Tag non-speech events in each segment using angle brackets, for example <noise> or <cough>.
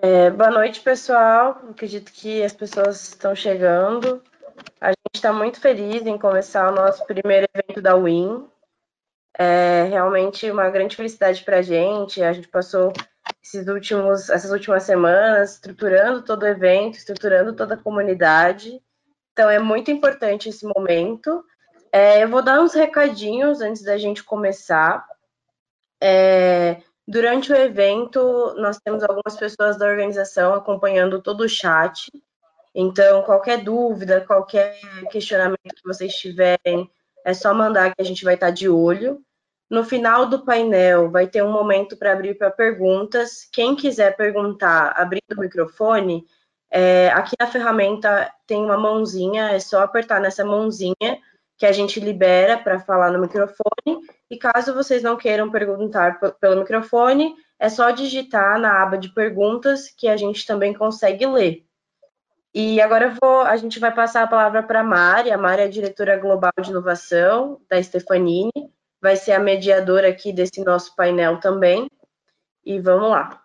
É, boa noite, pessoal. Acredito que as pessoas estão chegando. A gente está muito feliz em começar o nosso primeiro evento da WIN. É realmente uma grande felicidade para a gente. A gente passou esses últimos, essas últimas semanas estruturando todo o evento, estruturando toda a comunidade. Então, é muito importante esse momento. É, eu vou dar uns recadinhos antes da gente começar. É, Durante o evento, nós temos algumas pessoas da organização acompanhando todo o chat. Então, qualquer dúvida, qualquer questionamento que vocês tiverem, é só mandar que a gente vai estar de olho. No final do painel, vai ter um momento para abrir para perguntas. Quem quiser perguntar, abrindo o microfone, é, aqui na ferramenta tem uma mãozinha, é só apertar nessa mãozinha que a gente libera para falar no microfone. E caso vocês não queiram perguntar pelo microfone, é só digitar na aba de perguntas que a gente também consegue ler. E agora vou, a gente vai passar a palavra para a Mari. A Mari é a diretora global de inovação da Stefanini, vai ser a mediadora aqui desse nosso painel também. E vamos lá.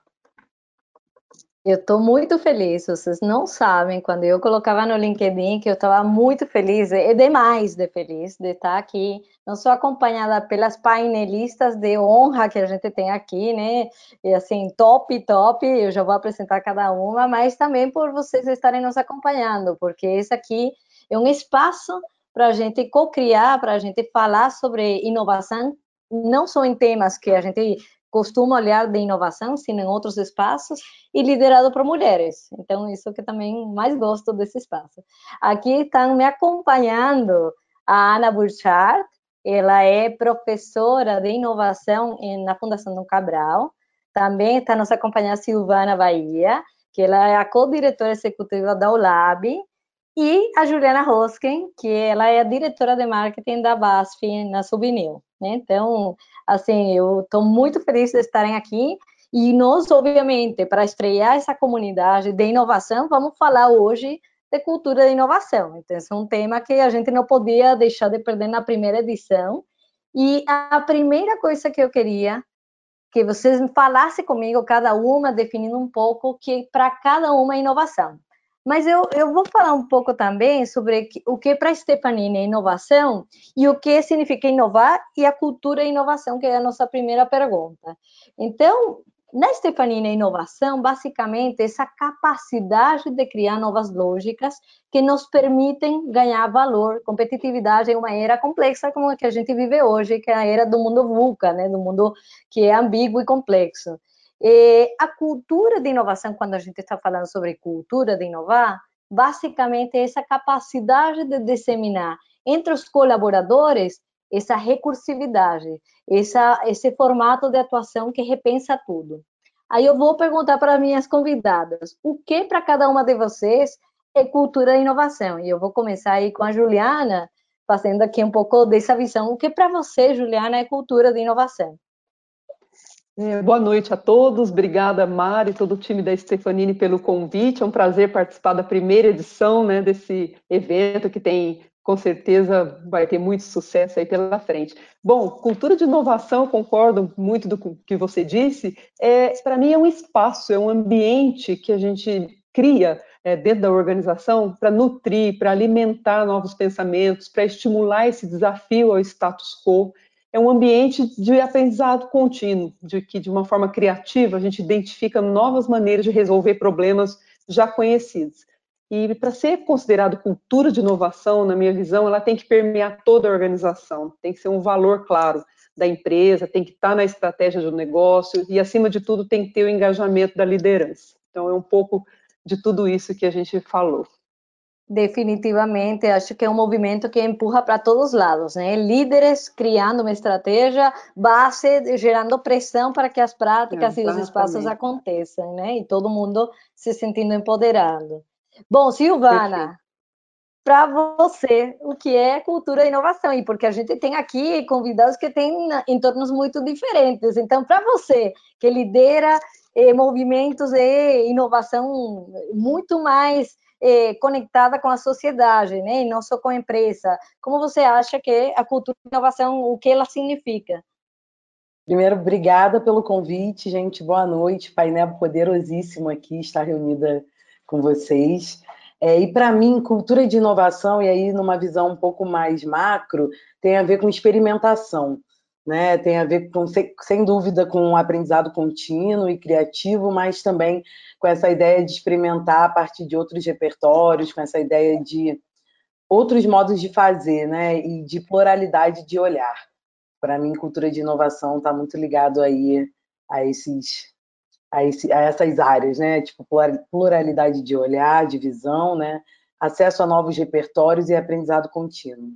Eu estou muito feliz, vocês não sabem, quando eu colocava no LinkedIn que eu estava muito feliz, e demais de feliz de estar aqui, não só acompanhada pelas painelistas de honra que a gente tem aqui, né, e assim, top, top, eu já vou apresentar cada uma, mas também por vocês estarem nos acompanhando, porque esse aqui é um espaço para a gente co-criar, para a gente falar sobre inovação, não só em temas que a gente costuma olhar de inovação, sim, em outros espaços, e liderado por mulheres. Então, isso que também mais gosto desse espaço. Aqui estão me acompanhando a Ana Burchard, ela é professora de inovação na Fundação Dom Cabral. Também está nos acompanhando a Silvana Bahia, que ela é a co-diretora executiva da ULAB, e a Juliana Rosken, que ela é a diretora de marketing da BASF na Subnil. Né? Então, assim, eu estou muito feliz de estarem aqui. E nós, obviamente, para estrear essa comunidade de inovação, vamos falar hoje de cultura de inovação. Então, esse é um tema que a gente não podia deixar de perder na primeira edição. E a primeira coisa que eu queria que vocês falassem comigo, cada uma, definindo um pouco que para cada uma é inovação. Mas eu, eu vou falar um pouco também sobre o que para Stefanini é inovação e o que significa inovar e a cultura e inovação, que é a nossa primeira pergunta. Então, na Stefanini, a inovação, basicamente, essa capacidade de criar novas lógicas que nos permitem ganhar valor, competitividade em uma era complexa como a que a gente vive hoje, que é a era do mundo VUCA, né, do mundo que é ambíguo e complexo. A cultura de inovação, quando a gente está falando sobre cultura de inovar, basicamente é essa capacidade de disseminar entre os colaboradores essa recursividade, essa, esse formato de atuação que repensa tudo. Aí eu vou perguntar para minhas convidadas, o que para cada uma de vocês é cultura de inovação? E eu vou começar aí com a Juliana, fazendo aqui um pouco dessa visão. O que para você, Juliana, é cultura de inovação? É, boa noite a todos, obrigada Mari e todo o time da Stefanini pelo convite, é um prazer participar da primeira edição né, desse evento que tem, com certeza, vai ter muito sucesso aí pela frente. Bom, cultura de inovação, concordo muito do que você disse, é, para mim é um espaço, é um ambiente que a gente cria é, dentro da organização para nutrir, para alimentar novos pensamentos, para estimular esse desafio ao status quo, é um ambiente de aprendizado contínuo, de que de uma forma criativa a gente identifica novas maneiras de resolver problemas já conhecidos. E para ser considerado cultura de inovação, na minha visão, ela tem que permear toda a organização, tem que ser um valor claro da empresa, tem que estar na estratégia do negócio e, acima de tudo, tem que ter o engajamento da liderança. Então, é um pouco de tudo isso que a gente falou. Definitivamente, acho que é um movimento que empurra para todos os lados, né? Líderes criando uma estratégia, base gerando pressão para que as práticas e os espaços aconteçam, né? E todo mundo se sentindo empoderado. Bom, Silvana, para você, o que é cultura e inovação? E porque a gente tem aqui convidados que têm entornos muito diferentes. Então, para você, que lidera eh, movimentos de inovação muito mais eh, conectada com a sociedade, né, e não só com a empresa. Como você acha que a cultura de inovação, o que ela significa? Primeiro, obrigada pelo convite, gente. Boa noite. Painel poderosíssimo aqui estar reunida com vocês. É, e para mim, cultura de inovação, e aí numa visão um pouco mais macro, tem a ver com experimentação. Né? Tem a ver com, sem dúvida, com um aprendizado contínuo e criativo, mas também com essa ideia de experimentar a partir de outros repertórios, com essa ideia de outros modos de fazer, né? E de pluralidade de olhar. Para mim, cultura de inovação está muito ligado aí a esses a, esse, a, essas áreas, né? Tipo, pluralidade de olhar, de visão, né? Acesso a novos repertórios e aprendizado contínuo.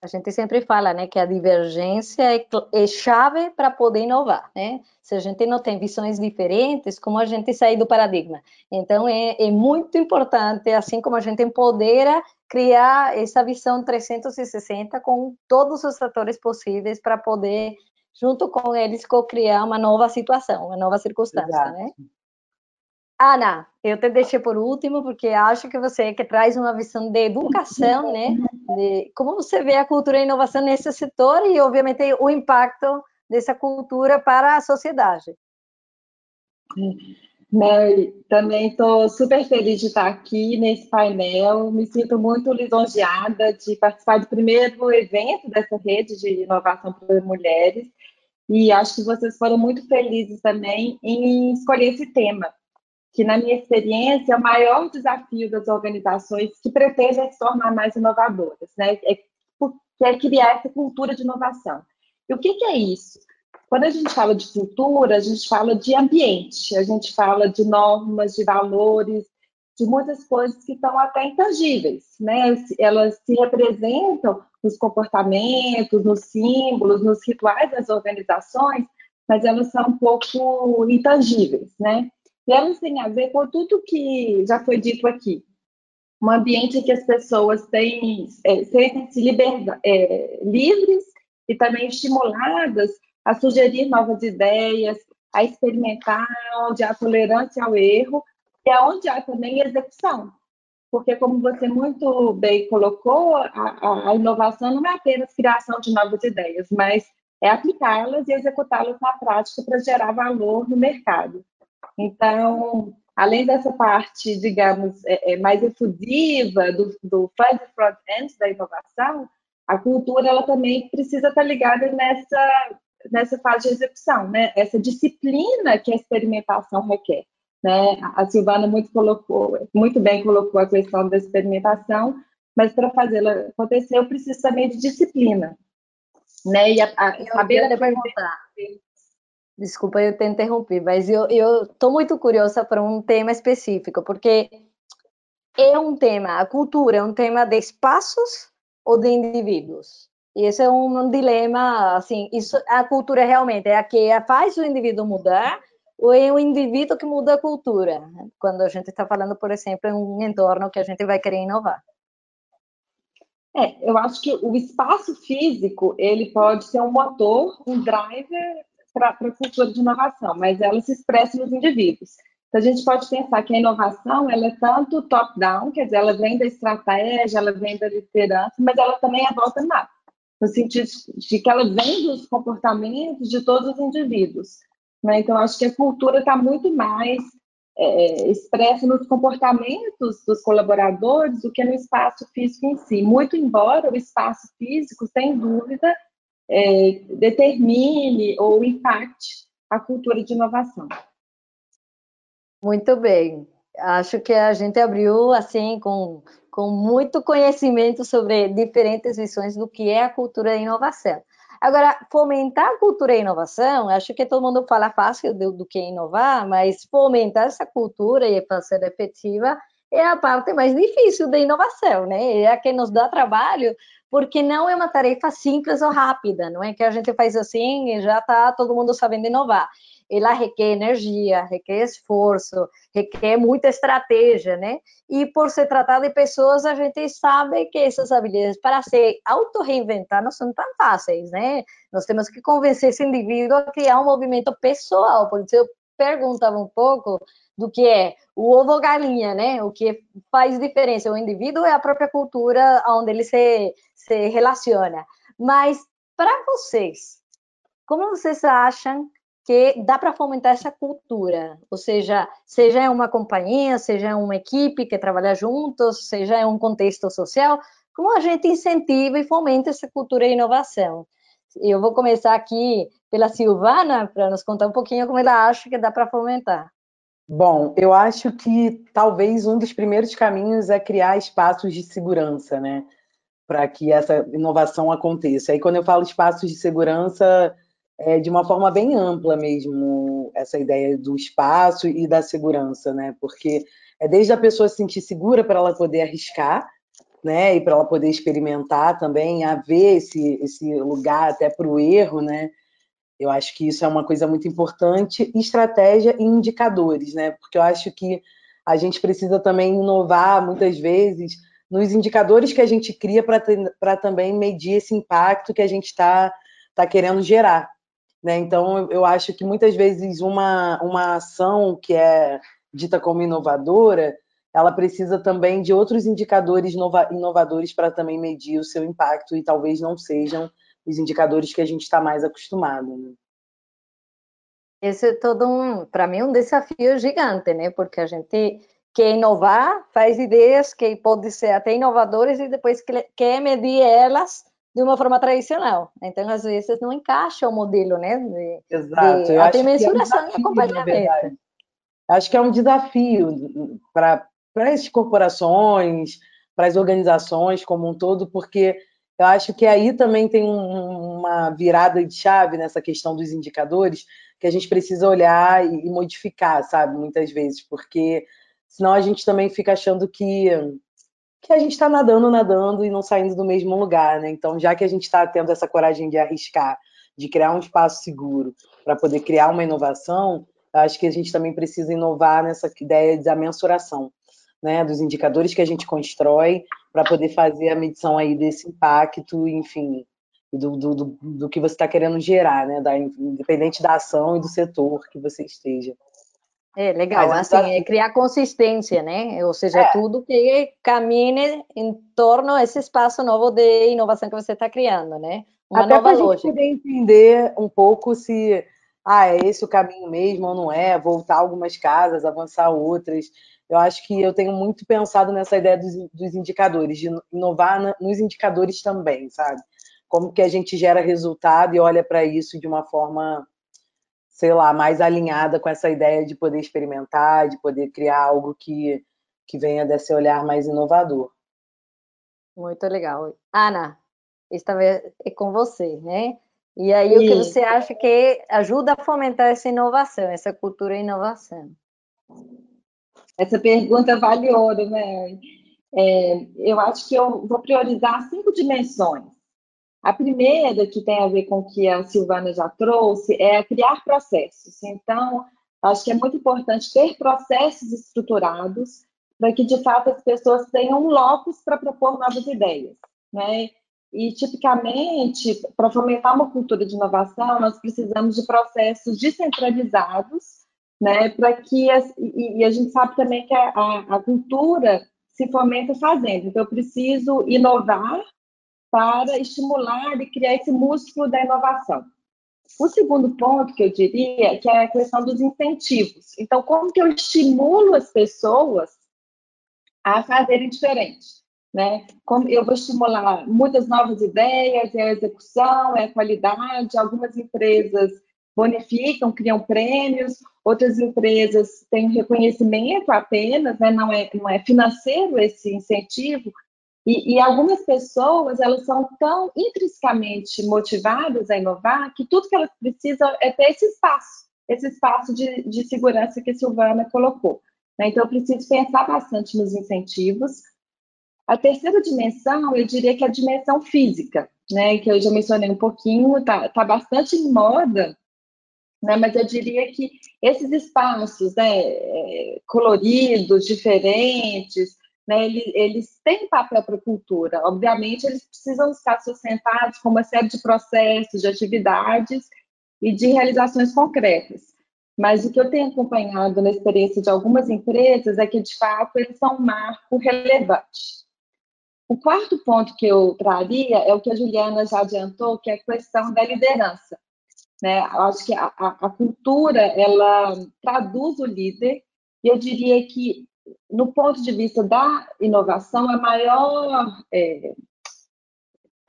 A gente sempre fala, né, que a divergência é, é chave para poder inovar, né? Se a gente não tem visões diferentes, como a gente sair do paradigma? Então, é, é muito importante, assim como a gente empodera, criar essa visão 360 com todos os fatores possíveis para poder, junto com eles, co-criar uma nova situação, uma nova circunstância, Exato. né? Ana, eu te deixei por último porque acho que você é que traz uma visão de educação, né? De como você vê a cultura e a inovação nesse setor e, obviamente, o impacto dessa cultura para a sociedade. Mary, também estou super feliz de estar aqui nesse painel. Me sinto muito lisonjeada de participar do primeiro evento dessa rede de inovação para mulheres. E acho que vocês foram muito felizes também em escolher esse tema que, na minha experiência, é o maior desafio das organizações que pretendem se tornar mais inovadoras, né? É, é criar essa cultura de inovação. E o que, que é isso? Quando a gente fala de cultura, a gente fala de ambiente, a gente fala de normas, de valores, de muitas coisas que estão até intangíveis, né? Elas se representam nos comportamentos, nos símbolos, nos rituais das organizações, mas elas são um pouco intangíveis, né? Elas têm a ver com tudo que já foi dito aqui. Um ambiente em que as pessoas têm, é, sentem-se é, livres e também estimuladas a sugerir novas ideias, a experimentar, onde há tolerância ao erro e onde há também execução. Porque, como você muito bem colocou, a, a inovação não é apenas criação de novas ideias, mas é aplicá-las e executá-las na prática para gerar valor no mercado. Então, além dessa parte, digamos, é, é mais efusiva do, do front front-end da inovação, a cultura ela também precisa estar ligada nessa, nessa fase de execução, né? essa disciplina que a experimentação requer. Né? A Silvana muito, colocou, muito bem colocou a questão da experimentação, mas para fazê-la acontecer, eu preciso também de disciplina. Né? E a, a, eu saber perguntar. Desculpa eu te interromper, mas eu estou muito curiosa para um tema específico, porque é um tema, a cultura é um tema de espaços ou de indivíduos? E esse é um dilema, assim, isso, a cultura realmente é a que faz o indivíduo mudar ou é o indivíduo que muda a cultura? Quando a gente está falando, por exemplo, em um entorno que a gente vai querer inovar. É, eu acho que o espaço físico, ele pode ser um motor, um driver para a cultura de inovação, mas ela se expressa nos indivíduos. Então, a gente pode pensar que a inovação ela é tanto top-down, quer dizer, ela vem da estratégia, ela vem da liderança, mas ela também é bottom-up, no sentido de que ela vem dos comportamentos de todos os indivíduos. Né? Então, acho que a cultura está muito mais é, expressa nos comportamentos dos colaboradores do que no espaço físico em si. Muito embora o espaço físico, sem dúvida, é, determine ou impacte a cultura de inovação. Muito bem. Acho que a gente abriu assim com, com muito conhecimento sobre diferentes visões do que é a cultura de inovação. Agora, fomentar a cultura e inovação, acho que todo mundo fala fácil do, do que inovar, mas fomentar essa cultura e fazer efetiva é a parte mais difícil da inovação, né? É a que nos dá trabalho, porque não é uma tarefa simples ou rápida, não é que a gente faz assim e já está todo mundo sabendo inovar. Ela requer energia, requer esforço, requer muita estratégia, né? E por se tratar de pessoas, a gente sabe que essas habilidades para se auto-reinventar não são tão fáceis, né? Nós temos que convencer esse indivíduo a criar um movimento pessoal. Por isso, perguntava um pouco do que é o ovo galinha, né? O que faz diferença, o indivíduo é a própria cultura onde ele se, se relaciona. Mas para vocês, como vocês acham que dá para fomentar essa cultura? Ou seja, seja em uma companhia, seja em uma equipe que trabalha juntos, seja em um contexto social, como a gente incentiva e fomenta essa cultura e inovação? Eu vou começar aqui pela Silvana, para nos contar um pouquinho como ela acha que dá para fomentar. Bom, eu acho que talvez um dos primeiros caminhos é criar espaços de segurança, né? Para que essa inovação aconteça. Aí, quando eu falo espaços de segurança, é de uma forma bem ampla mesmo, essa ideia do espaço e da segurança, né? Porque é desde a pessoa se sentir segura para ela poder arriscar, né? E para ela poder experimentar também, haver esse, esse lugar até para o erro, né? Eu acho que isso é uma coisa muito importante, estratégia e indicadores, né? Porque eu acho que a gente precisa também inovar muitas vezes nos indicadores que a gente cria para também medir esse impacto que a gente está tá querendo gerar. Né? Então, eu acho que muitas vezes uma, uma ação que é dita como inovadora, ela precisa também de outros indicadores inovadores para também medir o seu impacto e talvez não sejam os indicadores que a gente está mais acostumado. Né? Esse é todo um, para mim, um desafio gigante, né? Porque a gente quer inovar, faz ideias que podem ser até inovadoras e depois quer medir elas de uma forma tradicional. Então, às vezes, não encaixa o modelo, né? De, Exato. De, até mensuração é um e acompanhamento. Acho que é um desafio para as corporações, para as organizações como um todo, porque eu acho que aí também tem um, uma virada de chave nessa questão dos indicadores que a gente precisa olhar e, e modificar, sabe? Muitas vezes, porque senão a gente também fica achando que que a gente está nadando, nadando e não saindo do mesmo lugar, né? Então, já que a gente está tendo essa coragem de arriscar, de criar um espaço seguro para poder criar uma inovação, acho que a gente também precisa inovar nessa ideia da mensuração, né? Dos indicadores que a gente constrói para poder fazer a medição aí desse impacto, enfim, do, do, do, do que você está querendo gerar, né? Da, independente da ação e do setor que você esteja. É legal, Mas, assim, é criar consistência, né? Ou seja, é. tudo que camine em torno desse espaço novo de inovação que você está criando, né? Uma Até nova lógica. Gente poder entender um pouco se ah, é esse o caminho mesmo ou não é, voltar algumas casas, avançar outras. Eu acho que eu tenho muito pensado nessa ideia dos, dos indicadores, de inovar na, nos indicadores também, sabe? Como que a gente gera resultado e olha para isso de uma forma sei lá, mais alinhada com essa ideia de poder experimentar, de poder criar algo que, que venha desse olhar mais inovador. Muito legal. Ana, esta vez é com você, né? E aí, Sim. o que você acha que ajuda a fomentar essa inovação, essa cultura inovação? Essa pergunta vale ouro, né? É, eu acho que eu vou priorizar cinco dimensões. A primeira, que tem a ver com o que a Silvana já trouxe, é criar processos. Então, acho que é muito importante ter processos estruturados para que, de fato, as pessoas tenham locus para propor novas ideias. Né? E, tipicamente, para fomentar uma cultura de inovação, nós precisamos de processos descentralizados, né? para que, as, e, e, a gente sabe também que a, a, a cultura se fomenta fazendo. Então, eu preciso inovar para estimular e criar esse músculo da inovação. O segundo ponto que eu diria que é a questão dos incentivos. Então, como que eu estimulo as pessoas a fazerem diferente? Né? Como eu vou estimular muitas novas ideias, é a execução, é a qualidade. Algumas empresas bonificam, criam prêmios, outras empresas têm reconhecimento apenas, né? não, é, não é financeiro esse incentivo, e, e, algumas pessoas, elas são tão intrinsecamente motivadas a inovar que tudo que elas precisam é ter esse espaço, esse espaço de, de segurança que a Silvana colocou. Né? Então, eu preciso pensar bastante nos incentivos. A terceira dimensão, eu diria que é a dimensão física, né? que eu já mencionei um pouquinho, está tá bastante em moda, né? mas eu diria que esses espaços né, é, coloridos, diferentes, né, eles, eles têm papel para a cultura. Obviamente, eles precisam estar sustentados com uma série de processos, de atividades e de realizações concretas. Mas o que eu tenho acompanhado na experiência de algumas empresas é que, de fato, eles são um marco relevante. O quarto ponto que eu traria é o que a Juliana já adiantou, que é a questão da liderança. Né? Eu acho que a, a, cultura ela traduz o líder e eu diria que no ponto de vista da inovação, a maior é,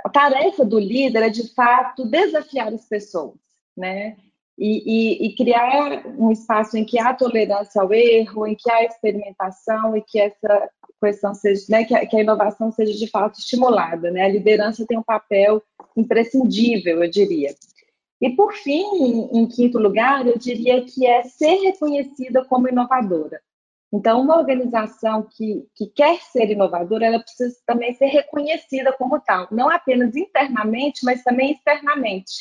a tarefa do líder é de fato desafiar as pessoas, né? E, e, e, criar um espaço em que há tolerância ao erro, em que há experimentação e que essa questão seja, né, que a, que a inovação seja de fato estimulada, né? A liderança tem um papel imprescindível, eu diria. E por fim, em, quinto lugar, eu diria que é ser reconhecida como inovadora. Então, uma organização que, que quer ser inovadora, ela precisa também ser reconhecida como tal, não apenas internamente, mas também externamente.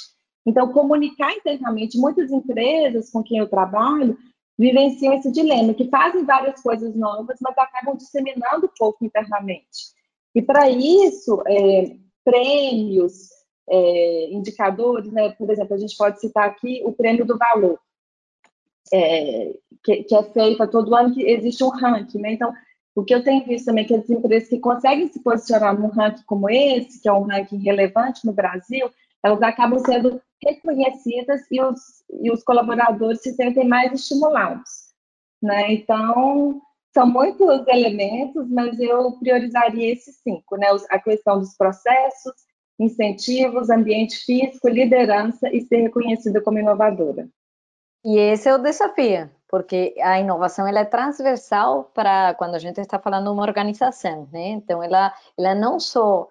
Então, comunicar internamente, muitas empresas com quem eu trabalho vivenciam esse dilema, que fazem várias coisas novas, mas acabam disseminando pouco internamente. E para isso, é, prêmios, é, indicadores, né? por exemplo, a gente pode citar aqui o prêmio do valor é, que, que, é feita todo ano, que existe um ranking, né? Então, o que eu tenho visto também é que as empresas que conseguem se posicionar num ranking como esse, que é um ranking relevante no Brasil, elas acabam sendo reconhecidas e os, e os colaboradores se sentem mais estimulados, né? Então, são muitos elementos, mas eu priorizaria esses cinco, né? A questão dos processos, incentivos, ambiente físico, liderança e ser reconhecida como inovadora. E esse é o desafio, porque a inovação ela é transversal para quando a gente está falando de uma organização, né? Então ela ela não só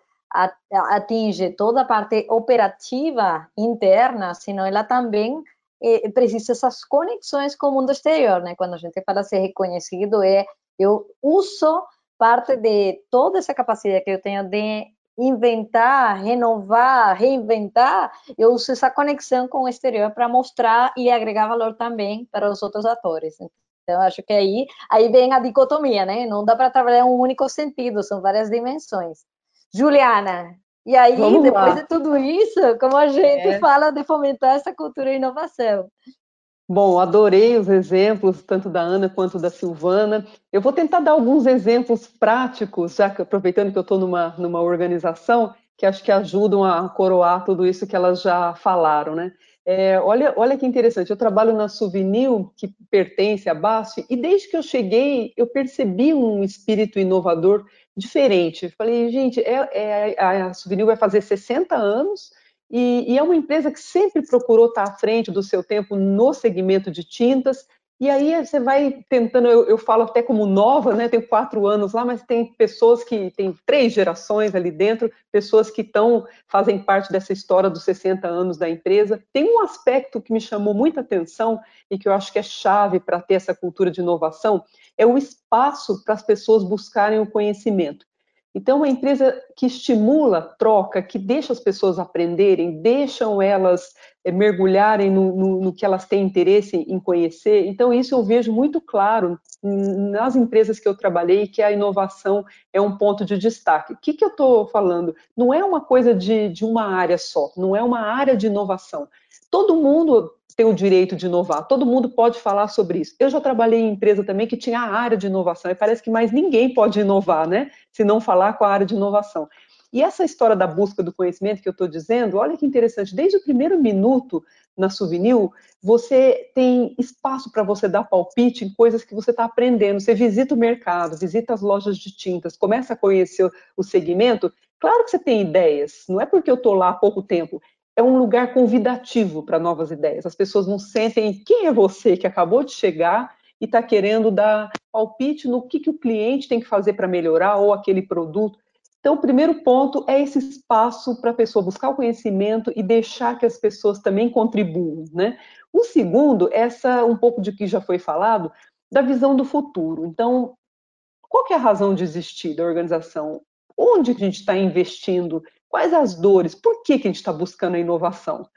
atinge toda a parte operativa interna, senão ela também eh, precisa essas conexões com o mundo exterior, né? Quando a gente fala ser reconhecido, é eu uso parte de toda essa capacidade que eu tenho de inventar, renovar, reinventar, eu uso essa conexão com o exterior para mostrar e agregar valor também para os outros atores. Então, acho que aí, aí vem a dicotomia, né? Não dá para trabalhar um único sentido, são várias dimensões. Juliana, e aí, Vamos depois lá. de tudo isso, como a gente é. fala de fomentar essa cultura e inovação? Bom, adorei os exemplos, tanto da Ana quanto da Silvana. Eu vou tentar dar alguns exemplos práticos, já que aproveitando que eu estou numa, numa organização, que acho que ajudam a coroar tudo isso que elas já falaram, né? É, olha, olha que interessante, eu trabalho na Souvenir, que pertence à BASF, e desde que eu cheguei, eu percebi um espírito inovador diferente. Falei, gente, é, é, a Souvenir vai fazer 60 anos, e, e, é uma empresa que sempre procurou estar à frente do seu tempo no segmento de tintas. E aí você vai tentando, eu, eu falo até como nova, né? Tenho quatro anos lá, mas tem pessoas que têm três gerações ali dentro, pessoas que estão, fazem parte dessa história dos 60 anos da empresa. Tem um aspecto que me chamou muita atenção e que eu acho que é chave para ter essa cultura de inovação, é o espaço para as pessoas buscarem o conhecimento. Então, uma empresa que estimula troca, que deixa as pessoas aprenderem, deixam elas é, mergulharem no, no, no, que elas têm interesse em conhecer. Então, isso eu vejo muito claro nas empresas que eu trabalhei, que a inovação é um ponto de destaque. O que, que eu estou falando? Não é uma coisa de, de uma área só, não é uma área de inovação. Todo mundo tem o direito de inovar. Todo mundo pode falar sobre isso. Eu já trabalhei em empresa também que tinha a área de inovação e parece que mais ninguém pode inovar, né? Se não falar com a área de inovação. E essa história da busca do conhecimento que eu estou dizendo, olha que interessante, desde o primeiro minuto na Souvenir, você tem espaço para você dar palpite em coisas que você está aprendendo. Você visita o mercado, visita as lojas de tintas, começa a conhecer o segmento. Claro que você tem ideias, não é porque eu estou lá há pouco tempo, é um lugar convidativo para novas ideias. As pessoas não sentem quem é você que acabou de chegar e está querendo dar palpite no que, que o cliente tem que fazer para melhorar ou aquele produto. Então, o primeiro ponto é esse espaço para a pessoa buscar o conhecimento e deixar que as pessoas também contribuam. Né? O segundo, essa um pouco de que já foi falado, da visão do futuro. Então, qual é a razão de existir da organização? Onde a gente está investindo Quais as dores? Por que, que a gente está buscando a inovação?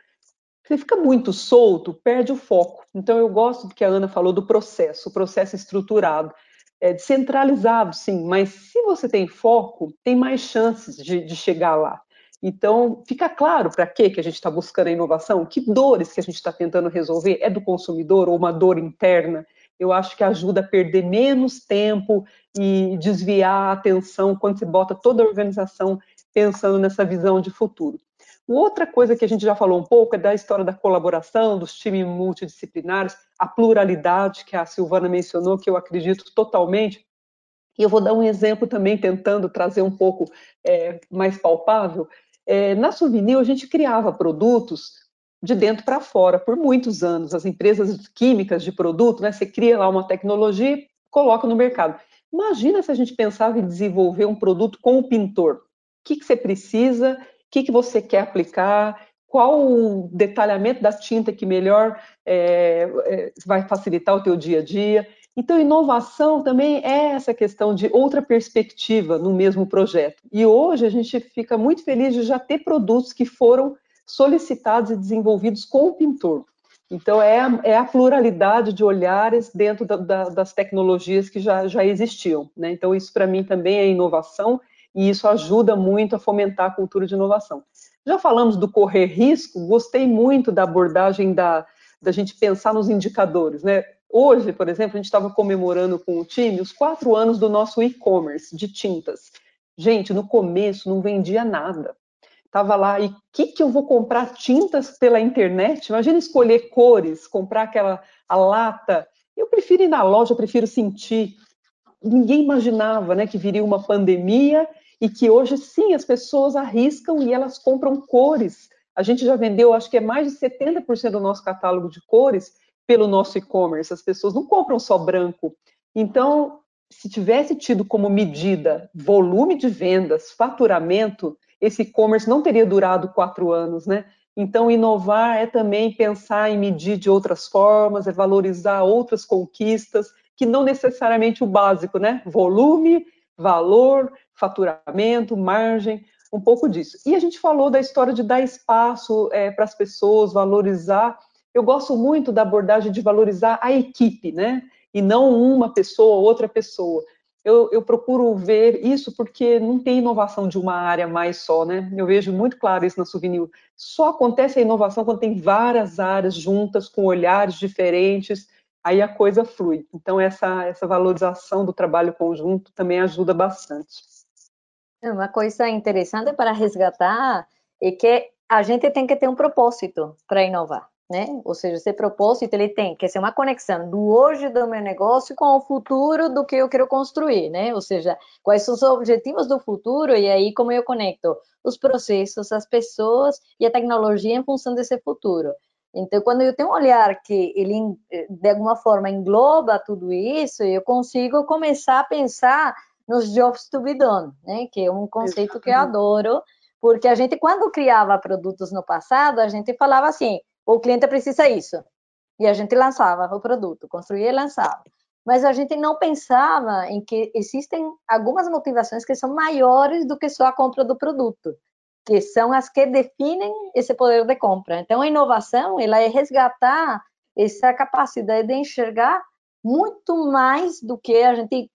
Você fica muito solto, perde o foco. Então, eu gosto do que a Ana falou do processo, o processo estruturado. É descentralizado, sim, mas se você tem foco, tem mais chances de, de chegar lá. Então, fica claro para que a gente está buscando a inovação, que dores que a gente está tentando resolver, é do consumidor ou uma dor interna. Eu acho que ajuda a perder menos tempo e desviar a atenção quando você bota toda a organização pensando nessa visão de futuro. Outra coisa que a gente já falou um pouco é da história da colaboração, dos times multidisciplinares, a pluralidade que a Silvana mencionou, que eu acredito totalmente. E eu vou dar um exemplo também, tentando trazer um pouco é, mais palpável. É, na Souvenir, a gente criava produtos de dentro para fora por muitos anos. As empresas químicas de produto, né, você cria lá uma tecnologia e coloca no mercado. Imagina se a gente pensava em desenvolver um produto com o pintor. O que, que você precisa, o que, que você quer aplicar, qual o detalhamento da tinta que melhor é, é, vai facilitar o teu dia a dia. Então, inovação também é essa questão de outra perspectiva no mesmo projeto. E hoje a gente fica muito feliz de já ter produtos que foram solicitados e desenvolvidos com o pintor. Então, é a, é a pluralidade de olhares dentro da, da, das tecnologias que já, já existiam. Né? Então, isso para mim também é inovação e isso ajuda muito a fomentar a cultura de inovação. Já falamos do correr risco, gostei muito da abordagem da, da gente pensar nos indicadores. Né? Hoje, por exemplo, a gente estava comemorando com o time os quatro anos do nosso e-commerce de tintas. Gente, no começo não vendia nada. Tava lá, e o que, que eu vou comprar tintas pela internet? Imagina escolher cores, comprar aquela a lata. Eu prefiro ir na loja, eu prefiro sentir. Ninguém imaginava né, que viria uma pandemia e que hoje sim as pessoas arriscam e elas compram cores. A gente já vendeu, acho que é mais de 70% do nosso catálogo de cores pelo nosso e-commerce. As pessoas não compram só branco. Então, se tivesse tido como medida volume de vendas, faturamento, esse e-commerce não teria durado quatro anos, né? Então, inovar é também pensar em medir de outras formas, é valorizar outras conquistas, que não necessariamente o básico, né? Volume, valor, faturamento, margem, um pouco disso. E a gente falou da história de dar espaço é, para as pessoas, valorizar. Eu gosto muito da abordagem de valorizar a equipe, né? E não uma pessoa, outra pessoa eu, eu, procuro ver isso porque não tem inovação de uma área mais só, né? Eu vejo muito claro isso na Souvenir. Só acontece a inovação quando tem várias áreas juntas, com olhares diferentes, aí a coisa flui. Então, essa, essa valorização do trabalho conjunto também ajuda bastante. Uma coisa interessante para resgatar é que a gente tem que ter um propósito para inovar né? Ou seja, esse propósito ele tem que ser uma conexão do hoje do meu negócio com o futuro do que eu quero construir, né? Ou seja, quais são os objetivos do futuro e aí como eu conecto os processos, as pessoas e a tecnologia em função desse futuro. Então, quando eu tenho um olhar que ele de alguma forma engloba tudo isso, eu consigo começar a pensar nos jobs to be done, né? Que é um conceito Exatamente. que eu adoro, porque a gente quando criava produtos no passado, a gente falava assim, o cliente precisa isso. E a gente lançava o produto, construía e lançava. Mas a gente não pensava em que existem algumas motivações que são maiores do que só a compra do produto, que são as que definem esse poder de compra. Então, a inovação, ela é resgatar essa capacidade de enxergar muito mais do que a gente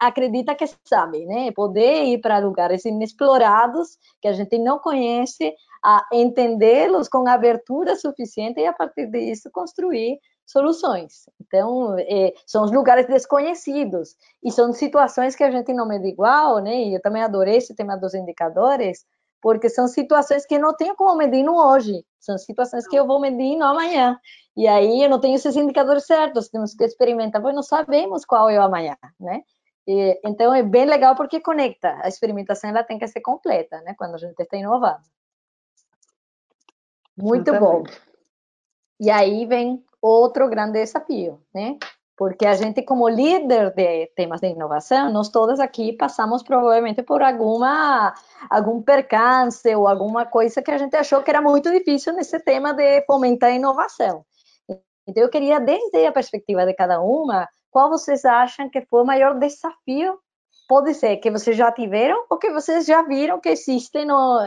acredita que sabe, né? Poder ir para lugares inexplorados que a gente não conhece, a entendê-los com abertura suficiente e a partir disso construir soluções. Então, é, são os lugares desconhecidos e são situações que a gente não mede igual, né? E eu também adorei esse tema dos indicadores, porque são situações que não tenho como medir no hoje, são situações que eu vou medir no amanhã. E aí eu não tenho esses indicadores certos, temos que experimentar, pois não sabemos qual é o amanhã, né? E, então é bem legal porque conecta. A experimentação ela tem que ser completa, né? Quando a gente está inovando. Muito bom. E aí vem outro grande desafio, né? Porque a gente, como líder de temas de inovação, nós todas aqui passamos provavelmente por alguma algum percance ou alguma coisa que a gente achou que era muito difícil nesse tema de fomentar a inovação. Então, eu queria, desde a perspectiva de cada uma, qual vocês acham que foi o maior desafio? Pode ser que vocês já tiveram ou que vocês já viram que existe no,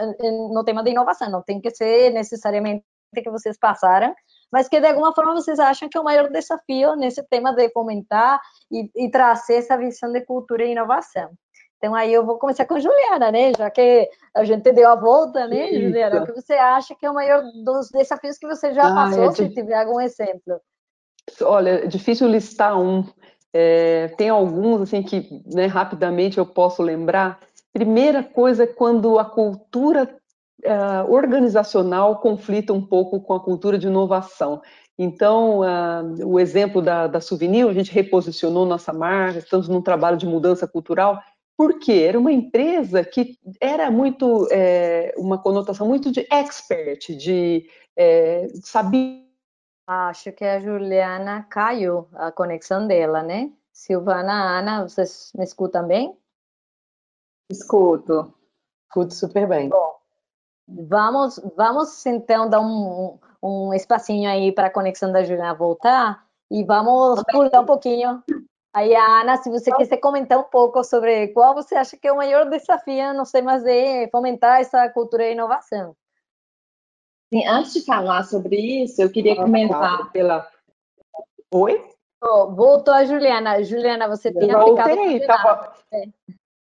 no tema de inovação. Não tem que ser necessariamente que vocês passaram, mas que de alguma forma vocês acham que é o maior desafio nesse tema de fomentar e, e trazer essa visão de cultura e inovação. Então, aí eu vou começar com Juliana, né? Já que a gente deu a volta, né, Isso. Juliana? O que você acha que é o maior dos desafios que você já ah, passou, é se tiver algum exemplo? Olha, é difícil listar um. É, tem alguns, assim, que né, rapidamente eu posso lembrar. Primeira coisa é quando a cultura uh, organizacional conflita um pouco com a cultura de inovação. Então, uh, o exemplo da, da Souvenir, a gente reposicionou nossa marca, estamos num trabalho de mudança cultural, porque era uma empresa que era muito, é, uma conotação muito de expert, de é, saber. Acho que a Juliana caiu a conexão dela, né? Silvana, Ana, vocês me escutam bem? Escuto. Escuto super bem. Bom, vamos, vamos então dar um, um espacinho aí para a conexão da Juliana voltar e vamos pular um pouquinho. Aí, Ana, se você quiser comentar um pouco sobre qual você acha que é o maior desafio, não sei mais, de fomentar essa cultura de inovação. Sim, antes de falar sobre isso, eu queria comentar pela. Oi? Oh, voltou a Juliana. Juliana, você tem aplicado. Tava... É.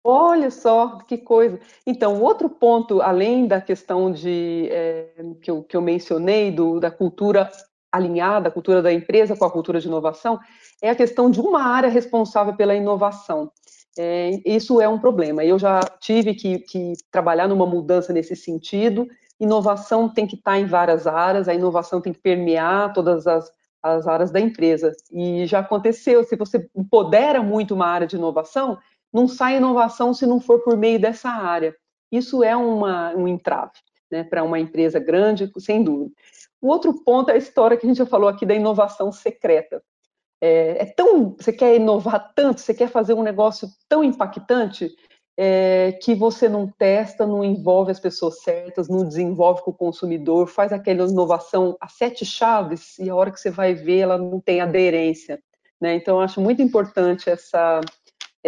Olha só que coisa. Então, outro ponto, além da questão de é, que, eu, que eu mencionei, do, da cultura alinhada, a cultura da empresa com a cultura de inovação, é a questão de uma área responsável pela inovação. É, isso é um problema. Eu já tive que, que, trabalhar numa mudança nesse sentido. Inovação tem que estar em várias áreas, a inovação tem que permear todas as, as áreas da empresa. E já aconteceu, se você empodera muito uma área de inovação, não sai inovação se não for por meio dessa área. Isso é uma, um entrave né, para uma empresa grande, sem dúvida. O outro ponto é a história que a gente já falou aqui da inovação secreta. É, é tão, você quer inovar tanto, você quer fazer um negócio tão impactante é, que você não testa, não envolve as pessoas certas, não desenvolve com o consumidor, faz aquela inovação a sete chaves e a hora que você vai ver ela não tem aderência. Né? Então, eu acho muito importante essa,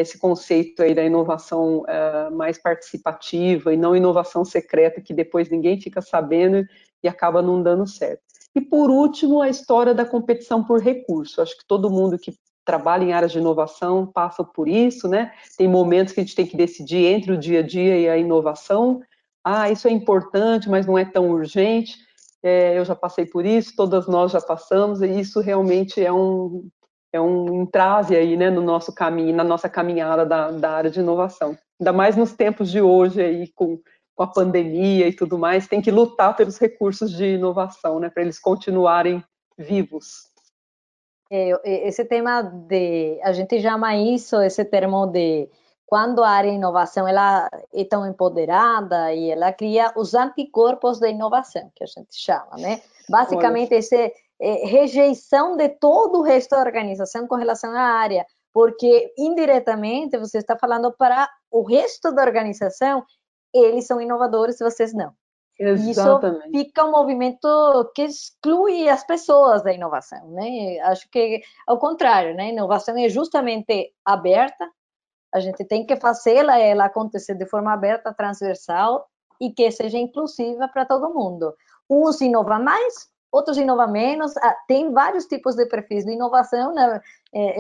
esse conceito aí da inovação uh, mais participativa e não inovação secreta que depois ninguém fica sabendo e acaba não dando certo. E por último, a história da competição por recurso. Acho que todo mundo que trabalha em áreas de inovação passa por isso, né? Tem momentos que a gente tem que decidir entre o dia a dia e a inovação. Ah, isso é importante, mas não é tão urgente. É, eu já passei por isso, todas nós já passamos, e isso realmente é um, é um entrave aí, né, no nosso caminho, na nossa caminhada da, da área de inovação. Ainda mais nos tempos de hoje aí, com com a pandemia e tudo mais, tem que lutar pelos recursos de inovação, né, para eles continuarem vivos. É, esse tema de, a gente chama isso, esse termo de quando a área de inovação ela é tão empoderada e ela cria os anticorpos da inovação, que a gente chama, né? Basicamente, essa é, rejeição de todo o resto da organização com relação à área, porque indiretamente você está falando para o resto da organização eles são inovadores e vocês não. Exatamente. Isso fica um movimento que exclui as pessoas da inovação, né? Acho que ao contrário, né? Inovação é justamente aberta. A gente tem que fazê-la ela acontecer de forma aberta, transversal e que seja inclusiva para todo mundo. Uns inovam mais, outros inovam menos. Ah, tem vários tipos de perfis de inovação né?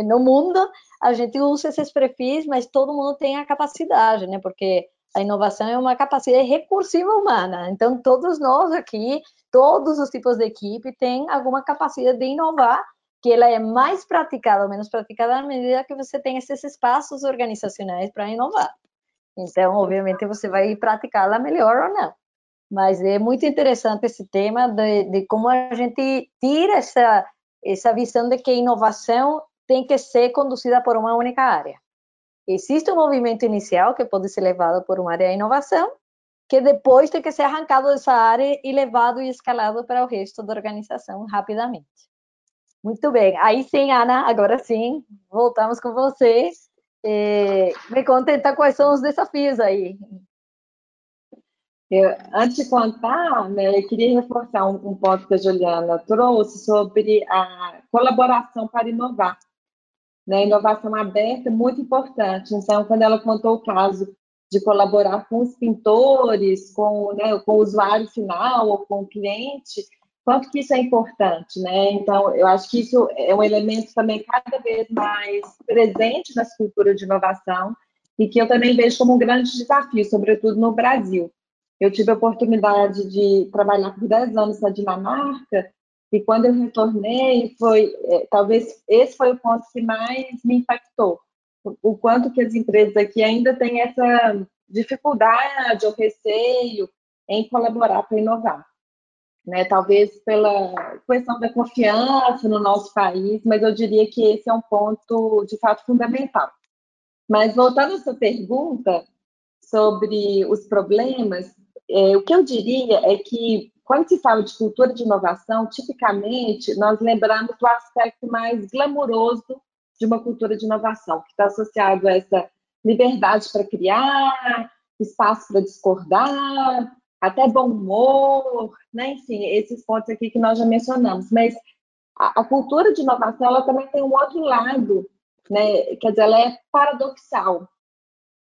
no mundo. A gente usa esses perfis, mas todo mundo tem a capacidade, né? Porque a inovação é uma capacidade recursiva humana. Então, todos nós aqui, todos os tipos de equipe, têm alguma capacidade de inovar, que ela é mais praticada ou menos praticada à medida que você tem esses espaços organizacionais para inovar. Então, obviamente, você vai praticá-la melhor ou não. Mas é muito interessante esse tema de, de como a gente tira essa, essa visão de que inovação tem que ser conduzida por uma única área. Existe um movimento inicial que pode ser levado por uma área de inovação, que depois tem que ser arrancado dessa área e levado e escalado para o resto da organização rapidamente. Muito bem, aí sim, Ana, agora sim, voltamos com você. É, me conta então quais são os desafios aí. Eu, antes de contar, né, eu queria reforçar um, um ponto que a Juliana trouxe sobre a colaboração para inovar né? Inovação aberta é muito importante. Então, quando ela contou o caso de colaborar com os pintores, com, né, com o usuário final ou com o cliente, quanto que isso é importante, né? Então, eu acho que isso é um elemento também cada vez mais presente nas culturas de inovação e que eu também vejo como um grande desafio, sobretudo no Brasil. Eu tive a oportunidade de trabalhar por 10 anos na Dinamarca e quando eu retornei, foi é, talvez esse foi o ponto que mais me impactou. O, quanto que as empresas aqui ainda têm essa dificuldade ou receio em colaborar para inovar. Né? Talvez pela questão da confiança no nosso país, mas eu diria que esse é um ponto de fato fundamental. Mas voltando à sua pergunta sobre os problemas, é, o que eu diria é que quando se fala de cultura de inovação, tipicamente nós lembramos do aspecto mais glamuroso de uma cultura de inovação, que está associado a essa liberdade para criar, espaço para discordar, até bom humor, né? enfim, esses pontos aqui que nós já mencionamos. Mas a, a cultura de inovação ela também tem um outro lado, né? quer dizer, ela é paradoxal.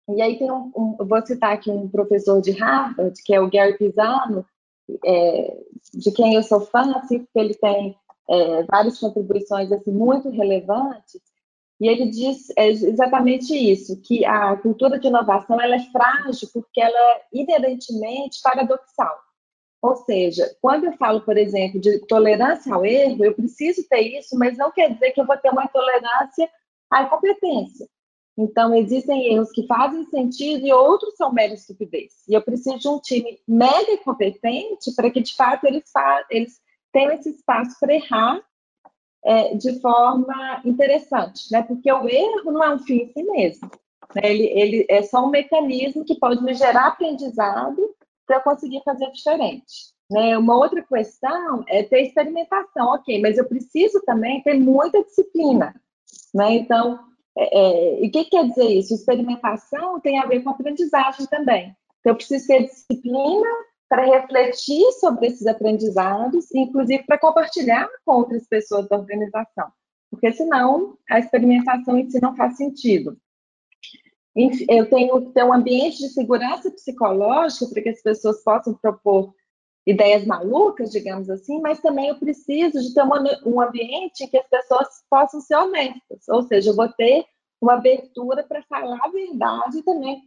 E aí tem um, um vou citar aqui um professor de Harvard, que é o Gary Pisano, é, de quem eu sou fã, assim, porque ele tem é, várias contribuições assim, muito relevantes, e ele diz é, exatamente isso, que a cultura de inovação ela é frágil porque ela é inerentemente paradoxal. Ou seja, quando eu falo, por exemplo, de tolerância ao erro, eu preciso ter isso, mas não quer dizer que eu vou ter uma tolerância à incompetência. Então, existem erros que fazem sentido e outros são mera estupidez. E eu preciso de um time mega competente para que, de fato, eles, eles tenham esse espaço para errar é, de forma interessante, né? Porque o erro não é um fim em si mesmo. Né? Ele, ele é só um mecanismo que pode me gerar aprendizado para eu conseguir fazer diferente. Né? Uma outra questão é ter experimentação, ok, mas eu preciso também ter muita disciplina. Né? Então, é, é, e o que quer dizer isso? Experimentação tem a ver com aprendizagem também. Então, eu preciso ter disciplina para refletir sobre esses aprendizados, inclusive para compartilhar com outras pessoas da organização, porque senão a experimentação em si não faz sentido. Eu tenho que ter um ambiente de segurança psicológica para que as pessoas possam propor ideias malucas, digamos assim, mas também eu preciso de ter um ambiente que as pessoas possam ser honestas, ou seja, eu vou ter uma abertura para falar a verdade também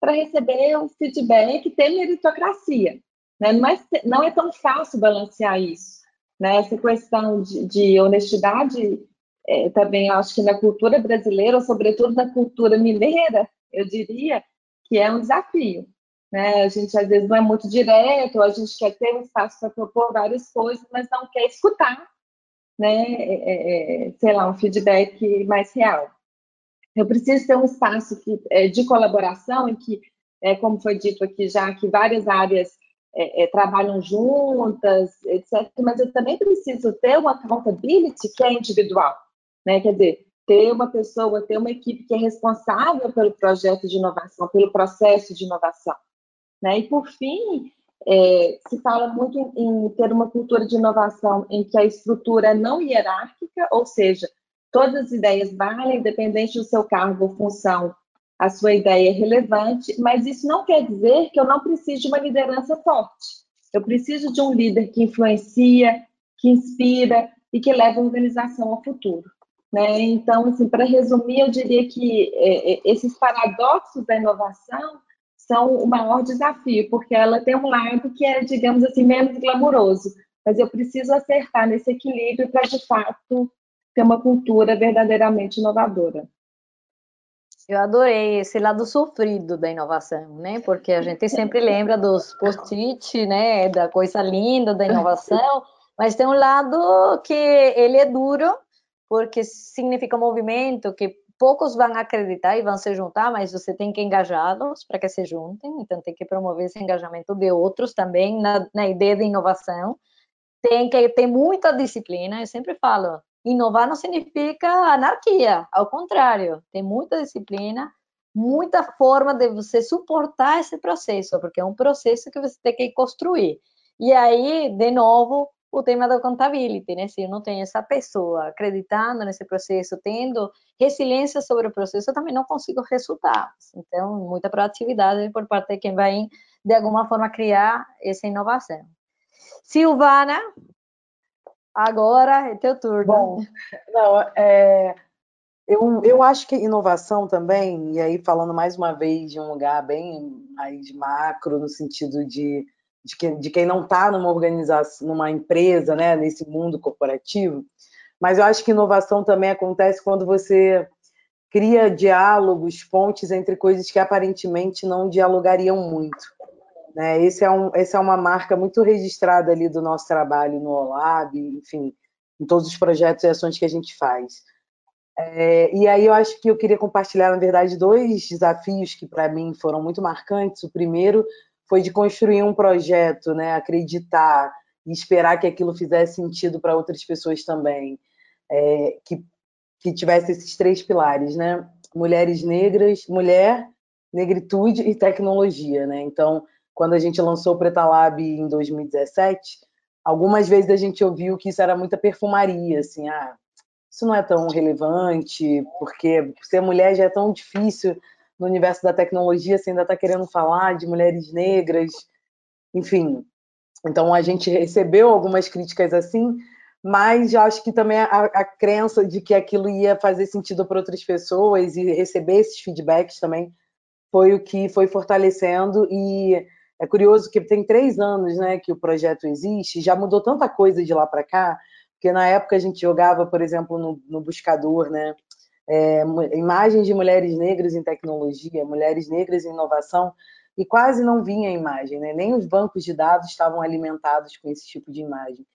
para receber o feedback e ter meritocracia. Né? Não, é, não é tão fácil balancear isso. Né? Essa questão de, de honestidade, é, também acho que na cultura brasileira, ou sobretudo na cultura mineira, eu diria que é um desafio. Né? A gente às vezes não é muito direto, a gente quer ter um espaço para propor várias coisas, mas não quer escutar, né? É, é, é, sei lá, um feedback mais real. Eu preciso ter um espaço que, é, de colaboração em que, é, como foi dito aqui já, que várias áreas é, trabalham juntas, etc. Mas eu também preciso ter uma accountability que é individual, né? Quer dizer, ter uma pessoa, ter uma equipe que é responsável pelo projeto de inovação, pelo processo de inovação, né? E por fim, é, se fala muito em, em ter uma cultura de inovação em que a estrutura é não hierárquica, ou seja, todas as ideias valem, independente do seu cargo ou função a sua ideia é relevante, mas isso não quer dizer que eu não precise de uma liderança forte. Eu preciso de um líder que influencia, que inspira e que leva a organização ao futuro. Né? Então, assim, para resumir, eu diria que é, é, esses paradoxos da inovação são o maior desafio, porque ela tem um lado que é, digamos assim, menos glamouroso, mas eu preciso acertar nesse equilíbrio para, de fato, ter uma cultura verdadeiramente inovadora. Eu adorei esse lado sofrido da inovação, né? Porque a gente sempre lembra dos post-it, né? Da coisa linda da inovação, mas tem um lado que ele é duro, porque significa movimento que poucos vão acreditar e vão se juntar, mas você tem que engajá-los para que se juntem, então tem que promover esse engajamento de outros também na, na ideia de inovação. Tem que ter muita disciplina, eu sempre falo, Inovar não significa anarquia, ao contrário, tem muita disciplina, muita forma de você suportar esse processo, porque é um processo que você tem que construir. E aí, de novo, o tema da contabilidade, né? Se eu não tenho essa pessoa acreditando nesse processo, tendo resiliência sobre o processo, eu também não consigo resultados. Então, muita proatividade por parte de quem vai, de alguma forma, criar essa inovação. Silvana, Agora é teu turno. Bom, não, é, eu, eu acho que inovação também, e aí falando mais uma vez de um lugar bem mais macro, no sentido de, de, de quem não está numa organização, numa empresa, né, nesse mundo corporativo, mas eu acho que inovação também acontece quando você cria diálogos, pontes entre coisas que aparentemente não dialogariam muito. Né? Esse é um, essa é uma marca muito registrada ali do nosso trabalho no OLAB, enfim, em todos os projetos e ações que a gente faz. É, e aí eu acho que eu queria compartilhar, na verdade, dois desafios que para mim foram muito marcantes. O primeiro foi de construir um projeto, né, acreditar e esperar que aquilo fizesse sentido para outras pessoas também, é, que, que tivesse esses três pilares, né? Mulheres negras, mulher, negritude e tecnologia, né? Então, quando a gente lançou o Preta Lab em 2017, algumas vezes a gente ouviu que isso era muita perfumaria, assim, ah, isso não é tão relevante, porque ser mulher já é tão difícil no universo da tecnologia, você ainda está querendo falar de mulheres negras, enfim. Então a gente recebeu algumas críticas assim, mas acho que também a, a crença de que aquilo ia fazer sentido para outras pessoas e receber esses feedbacks também foi o que foi fortalecendo e é curioso que tem três anos né, que o projeto existe, já mudou tanta coisa de lá para cá, porque na época a gente jogava, por exemplo, no, no buscador, né, é, imagens de mulheres negras em tecnologia, mulheres negras em inovação, e quase não vinha a imagem, né? nem os bancos de dados estavam alimentados com esse tipo de imagem.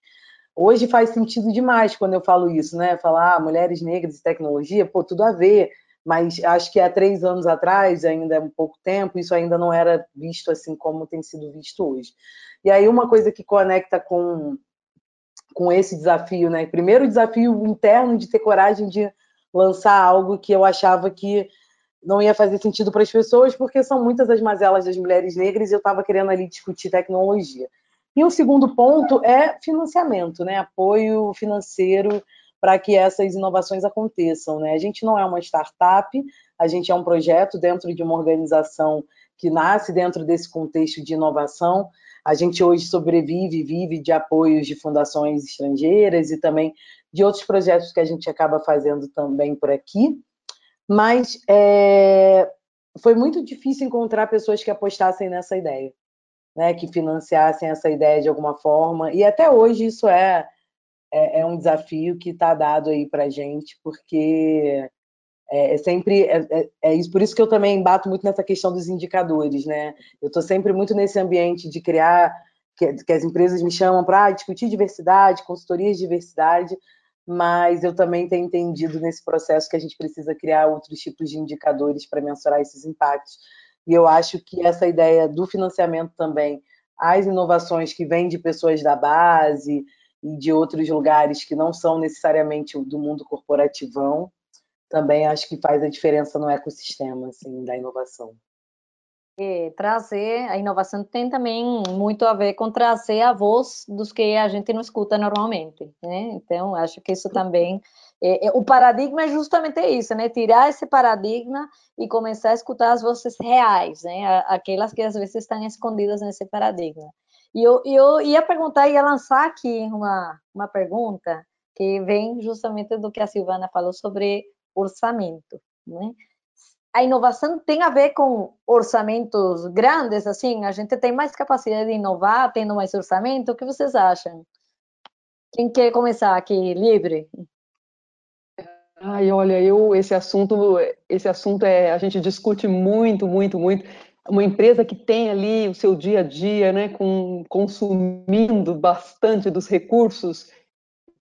Hoje faz sentido demais quando eu falo isso, né? Falar ah, mulheres negras e tecnologia, pô, tudo a ver mas acho que há três anos atrás, ainda é um pouco tempo, isso ainda não era visto assim como tem sido visto hoje. E aí uma coisa que conecta com, com esse desafio, né? Primeiro, o desafio interno de ter coragem de lançar algo que eu achava que não ia fazer sentido para as pessoas, porque são muitas as mazelas das mulheres negras e eu estava querendo ali discutir tecnologia. E o segundo ponto é financiamento, né? Apoio financeiro para que essas inovações aconteçam. Né? A gente não é uma startup, a gente é um projeto dentro de uma organização que nasce dentro desse contexto de inovação. A gente hoje sobrevive, vive de apoios de fundações estrangeiras e também de outros projetos que a gente acaba fazendo também por aqui. Mas é, foi muito difícil encontrar pessoas que apostassem nessa ideia, né, que financiassem essa ideia de alguma forma. E até hoje isso é é, é um desafio que está dado aí para a gente, porque é, é sempre é, é, é, isso, por isso que eu também bato muito nessa questão dos indicadores, né? Eu estou sempre muito nesse ambiente de criar que, que as empresas me chamam para discutir diversidade, consultorias de diversidade, mas eu também tenho entendido nesse processo que a gente precisa criar outros tipos de indicadores para mensurar esses impactos. E eu acho que essa ideia do financiamento também, as inovações que vêm de pessoas da base, e de outros lugares que não são necessariamente do mundo corporativão, também acho que faz a diferença no ecossistema assim, da inovação. E trazer a inovação tem também muito a ver com trazer a voz dos que a gente não escuta normalmente, né? Então acho que isso também é, é, o paradigma é justamente isso, né? Tirar esse paradigma e começar a escutar as vozes reais, né? Aquelas que às vezes estão escondidas nesse paradigma. E eu, eu ia perguntar, ia lançar aqui uma, uma pergunta que vem justamente do que a Silvana falou sobre orçamento. Né? A inovação tem a ver com orçamentos grandes, assim, a gente tem mais capacidade de inovar tendo mais orçamento, o que vocês acham? Quem quer começar aqui, livre? Ai, olha, eu esse assunto, esse assunto é a gente discute muito, muito, muito uma empresa que tem ali o seu dia a dia, né, com, consumindo bastante dos recursos,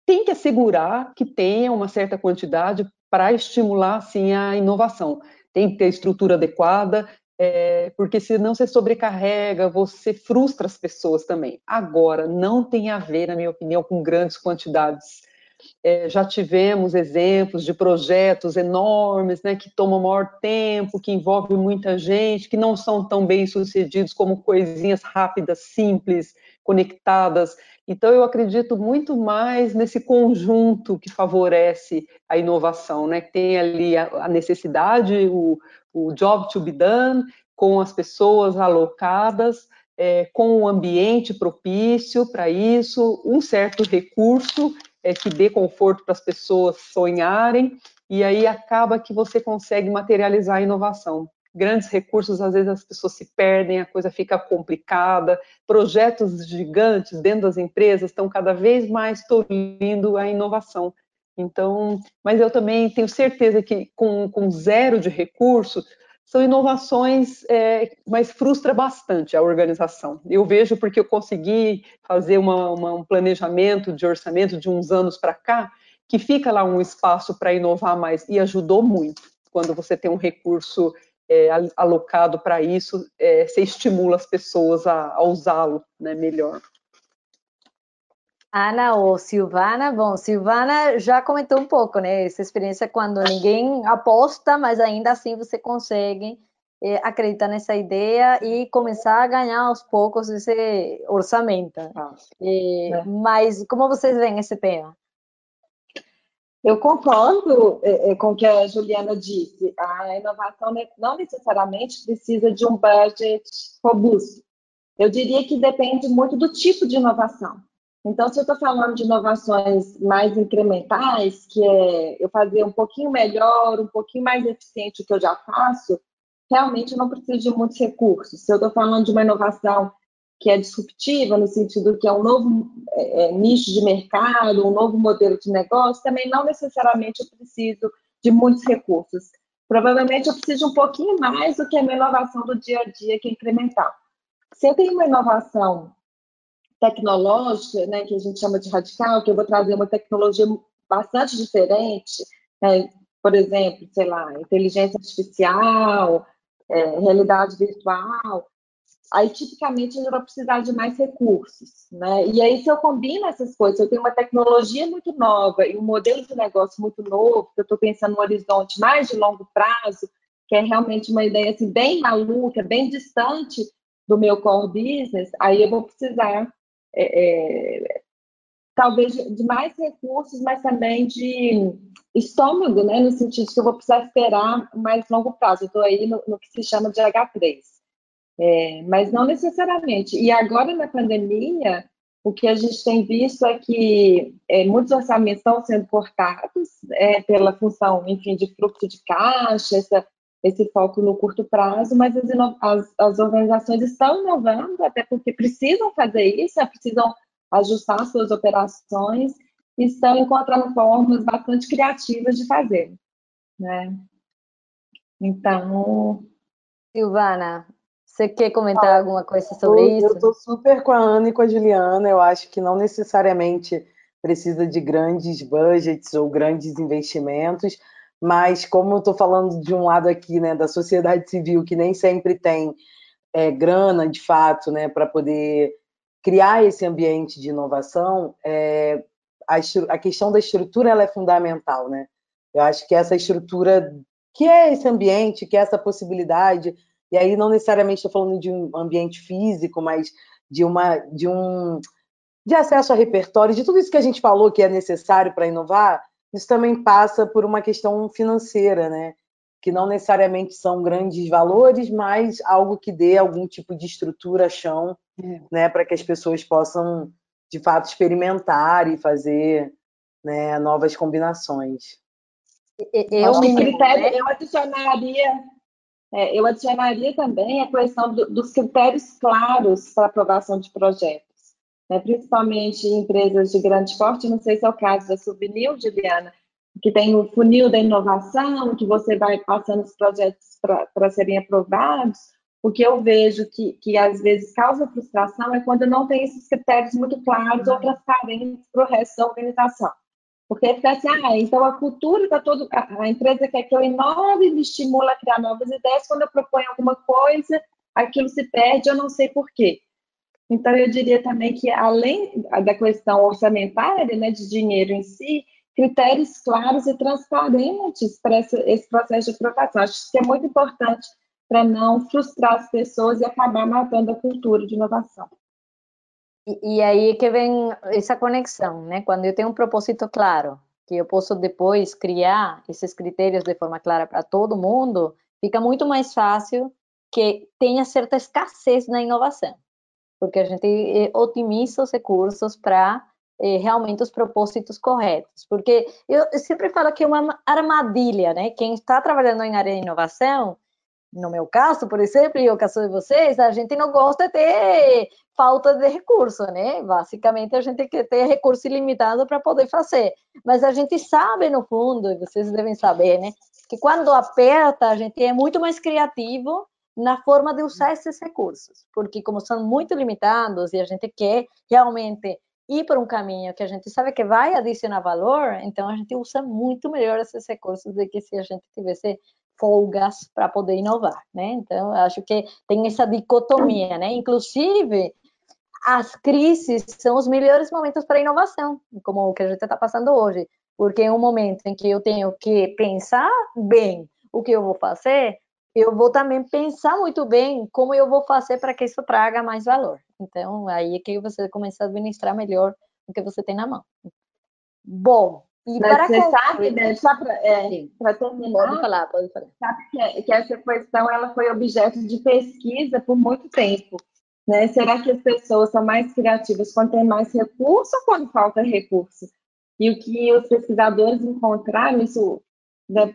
tem que assegurar que tenha uma certa quantidade para estimular, assim, a inovação. Tem que ter estrutura adequada, é, porque senão você sobrecarrega, você frustra as pessoas também. Agora, não tem a ver, na minha opinião, com grandes quantidades é, já tivemos exemplos de projetos enormes, né, que tomam maior tempo, que envolvem muita gente, que não são tão bem sucedidos como coisinhas rápidas, simples, conectadas. Então, eu acredito muito mais nesse conjunto que favorece a inovação, né, tem ali a, necessidade, o, o job to be done, com as pessoas alocadas, é, com o ambiente propício para isso, um certo recurso é, que dê conforto para as pessoas sonharem, e aí acaba que você consegue materializar a inovação. Grandes recursos, às vezes as pessoas se perdem, a coisa fica complicada, projetos gigantes dentro das empresas estão cada vez mais tolhindo a inovação. Então, mas eu também tenho certeza que com, com zero de recurso, são inovações, é, mas frustra bastante a organização. Eu vejo porque eu consegui fazer uma, uma, um planejamento de orçamento de uns anos para cá, que fica lá um espaço para inovar mais, e ajudou muito. Quando você tem um recurso é, alocado para isso, é, você estimula as pessoas a, a usá-lo né, melhor. Ana ou Silvana, bom, Silvana já comentou um pouco, né? Essa experiência quando ninguém aposta, mas ainda assim você consegue é, acreditar nessa ideia e começar a ganhar aos poucos esse orçamento. Ah, é. Mas como vocês veem esse tema? Eu concordo é, é, com o que a Juliana disse. A inovação não necessariamente precisa de um budget robusto. Eu diria que depende muito do tipo de inovação. Então, se eu estou falando de inovações mais incrementais, que é eu fazer um pouquinho melhor, um pouquinho mais eficiente o que eu já faço, realmente eu não preciso de muitos recursos. Se eu estou falando de uma inovação que é disruptiva, no sentido que é um novo é, é, nicho de mercado, um novo modelo de negócio, também não necessariamente eu preciso de muitos recursos. Provavelmente eu preciso um pouquinho mais do que a minha inovação do dia a dia, que é incremental. Se eu tenho uma inovação tecnológica, né, que a gente chama de radical, que eu vou trazer uma tecnologia bastante diferente, né, por exemplo, sei lá, inteligência artificial, é, realidade virtual, aí tipicamente eu vou precisar de mais recursos, né? E aí se eu combino essas coisas, eu tenho uma tecnologia muito nova e um modelo de negócio muito novo, que eu estou pensando no horizonte mais de longo prazo, que é realmente uma ideia assim bem maluca, bem distante do meu core business, aí eu vou precisar é, é, talvez de mais recursos, mas também de estômago, né? No sentido que eu vou precisar esperar mais longo prazo. Eu estou aí no, no que se chama de H3. É, mas não necessariamente. E agora, na pandemia, o que a gente tem visto é que é, muitos orçamentos estão sendo cortados é, pela função, enfim, de fluxo de caixa, essa, esse foco no curto prazo, mas as, as, as, organizações estão inovando, até porque precisam fazer isso, né, precisam ajustar suas operações e estão encontrando formas bastante criativas de fazer. Né? Então. Silvana, você quer comentar ah, alguma coisa sobre eu, isso? Eu estou super com a Ana e com a Juliana. Eu acho que não necessariamente precisa de grandes budgets ou grandes investimentos, mas como eu estou falando de um lado aqui, né, da sociedade civil, que nem sempre tem é, grana, de fato, né, para poder criar esse ambiente de inovação, é, a, a, questão da estrutura ela é fundamental, né? Eu acho que essa estrutura, que é esse ambiente, que é essa possibilidade e aí não necessariamente estou falando de um ambiente físico, mas de uma de um de acesso a repertório, de tudo isso que a gente falou que é necessário para inovar, isso também passa por uma questão financeira, né? Que não necessariamente são grandes valores, mas algo que dê algum tipo de estrutura, chão, é. né, para que as pessoas possam de fato experimentar e fazer né, novas combinações. Eu, eu, critério, eu adicionaria é, eu adicionaria também a questão do, dos critérios claros para aprovação de projetos, né? principalmente em empresas de grande porte, não sei se é o caso da Subnil, Juliana, que tem o funil da inovação, que você vai passando os projetos para serem aprovados. O que eu vejo que, que às vezes causa frustração é quando não tem esses critérios muito claros ou transparentes para o resto da organização. Porque fica assim, ah, então a cultura está todo. A, empresa quer que eu inove me estimula a criar novas ideias. Quando eu proponho alguma coisa, aquilo se perde, eu não sei por quê. Então, eu diria também que, além da questão orçamentária, né, de dinheiro em si, critérios claros e transparentes para esse, esse processo de aprovação. Acho que é muito importante para não frustrar as pessoas e acabar matando a cultura de inovação. E, e aí que vem essa conexão, né? Quando eu tenho um propósito claro, que eu posso depois criar esses critérios de forma clara para todo mundo, fica muito mais fácil que tenha certa escassez na inovação, porque a gente eh, otimiza os recursos para eh, realmente os propósitos corretos. Porque eu sempre falo que é uma armadilha, né? Quem está trabalhando em área de inovação no meu caso, por exemplo, e o caso de vocês, a gente não gosta de falta de recurso, né? Basicamente, a gente quer ter recurso ilimitado para poder fazer. Mas a gente sabe, no fundo, e vocês devem saber, né? Que quando aperta, a gente é muito mais criativo na forma de usar esses recursos, porque como são muito limitados e a gente quer realmente ir por um caminho que a gente sabe que vai adicionar valor, então a gente usa muito melhor esses recursos do que se a gente tivesse folgas para poder inovar, né? Então, acho que tem essa dicotomia, né? Inclusive, as crises são os melhores momentos para inovação, como o que a gente está passando hoje, porque é um momento em que eu tenho que pensar bem o que eu vou fazer, eu vou também pensar muito bem como eu vou fazer para que isso traga mais valor. Então, aí é que você começa a administrar melhor o que você tem na mão. Bom, e Mas para você sabe, né, só para é, terminar, pode falar, pode falar. Sabe que, que, essa questão ela foi objeto de pesquisa por muito tempo. Né? Será que as pessoas são mais criativas quando tem mais recurso ou quando falta recurso? E o que os pesquisadores encontraram, isso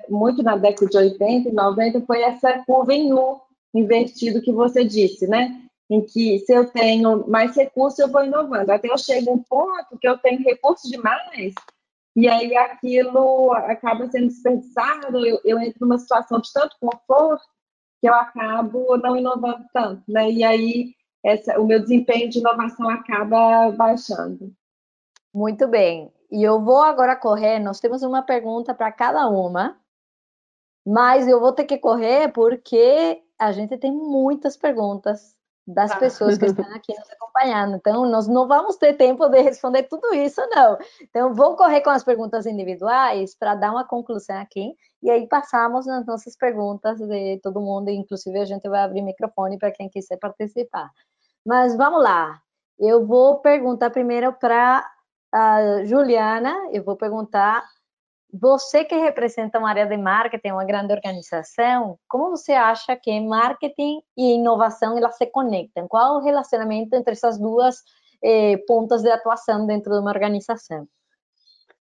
muito na década de 80 e 90, foi essa curva em U invertido que você disse, né? Em que se eu tenho mais recurso, eu vou inovando. Até eu chego a um ponto que eu tenho recurso demais, e aí aquilo acaba sendo desperdiçado, eu, eu entro numa situação de tanto conforto que eu acabo não inovando tanto, né? E aí essa, o meu desempenho de inovação acaba baixando. Muito bem. E eu vou agora correr, nós temos uma pergunta para cada uma, mas eu vou ter que correr porque a gente tem muitas perguntas das ah. pessoas que estão aqui nos <laughs> acompanhando. Então, nós não vamos ter tempo de responder tudo isso, não. Então, vou correr com as perguntas individuais para dar uma conclusão aqui, e aí passamos nas nossas perguntas de todo mundo, inclusive a gente vai abrir microfone para quem quiser participar. Mas vamos lá. Eu vou perguntar primeiro para a Juliana, eu vou perguntar você que representa uma área de marketing, uma grande organização, como você acha que marketing e inovação elas se conectam? Qual o relacionamento entre essas duas eh, pontas de atuação dentro de uma organização?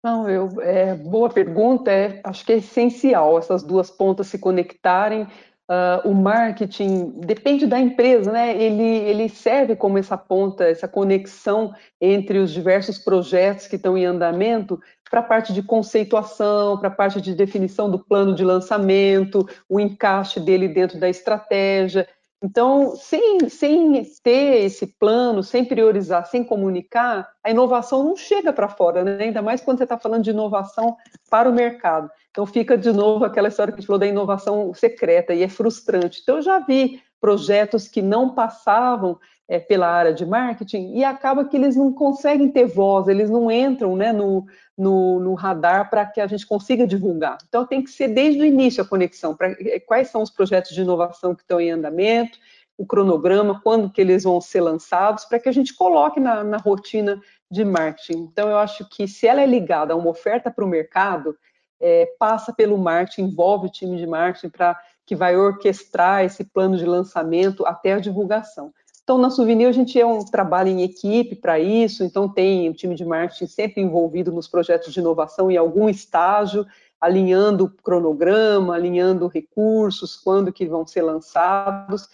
Não, eu, é, boa pergunta. É, acho que é essencial essas duas pontas se conectarem Uh, o marketing depende da empresa, né? Ele, ele serve como essa ponta, essa conexão entre os diversos projetos que estão em andamento para a parte de conceituação, para a parte de definição do plano de lançamento, o encaixe dele dentro da estratégia. Então, sem, sem ter esse plano, sem priorizar, sem comunicar, a inovação não chega para fora, né? ainda mais quando você está falando de inovação para o mercado. Então, fica de novo aquela história que a gente falou da inovação secreta, e é frustrante. Então, eu já vi projetos que não passavam é, pela área de marketing e acaba que eles não conseguem ter voz, eles não entram né, no, no, no radar para que a gente consiga divulgar. Então, tem que ser desde o início a conexão, para é, quais são os projetos de inovação que estão em andamento, o cronograma, quando que eles vão ser lançados, para que a gente coloque na, na rotina de marketing. Então, eu acho que se ela é ligada a uma oferta para o mercado, é, passa pelo marketing, envolve o time de marketing para que vai orquestrar esse plano de lançamento até a divulgação. Então, na Souvenir, a gente é um trabalho em equipe para isso, então tem o time de marketing sempre envolvido nos projetos de inovação em algum estágio, alinhando o cronograma, alinhando recursos, quando que vão ser lançados.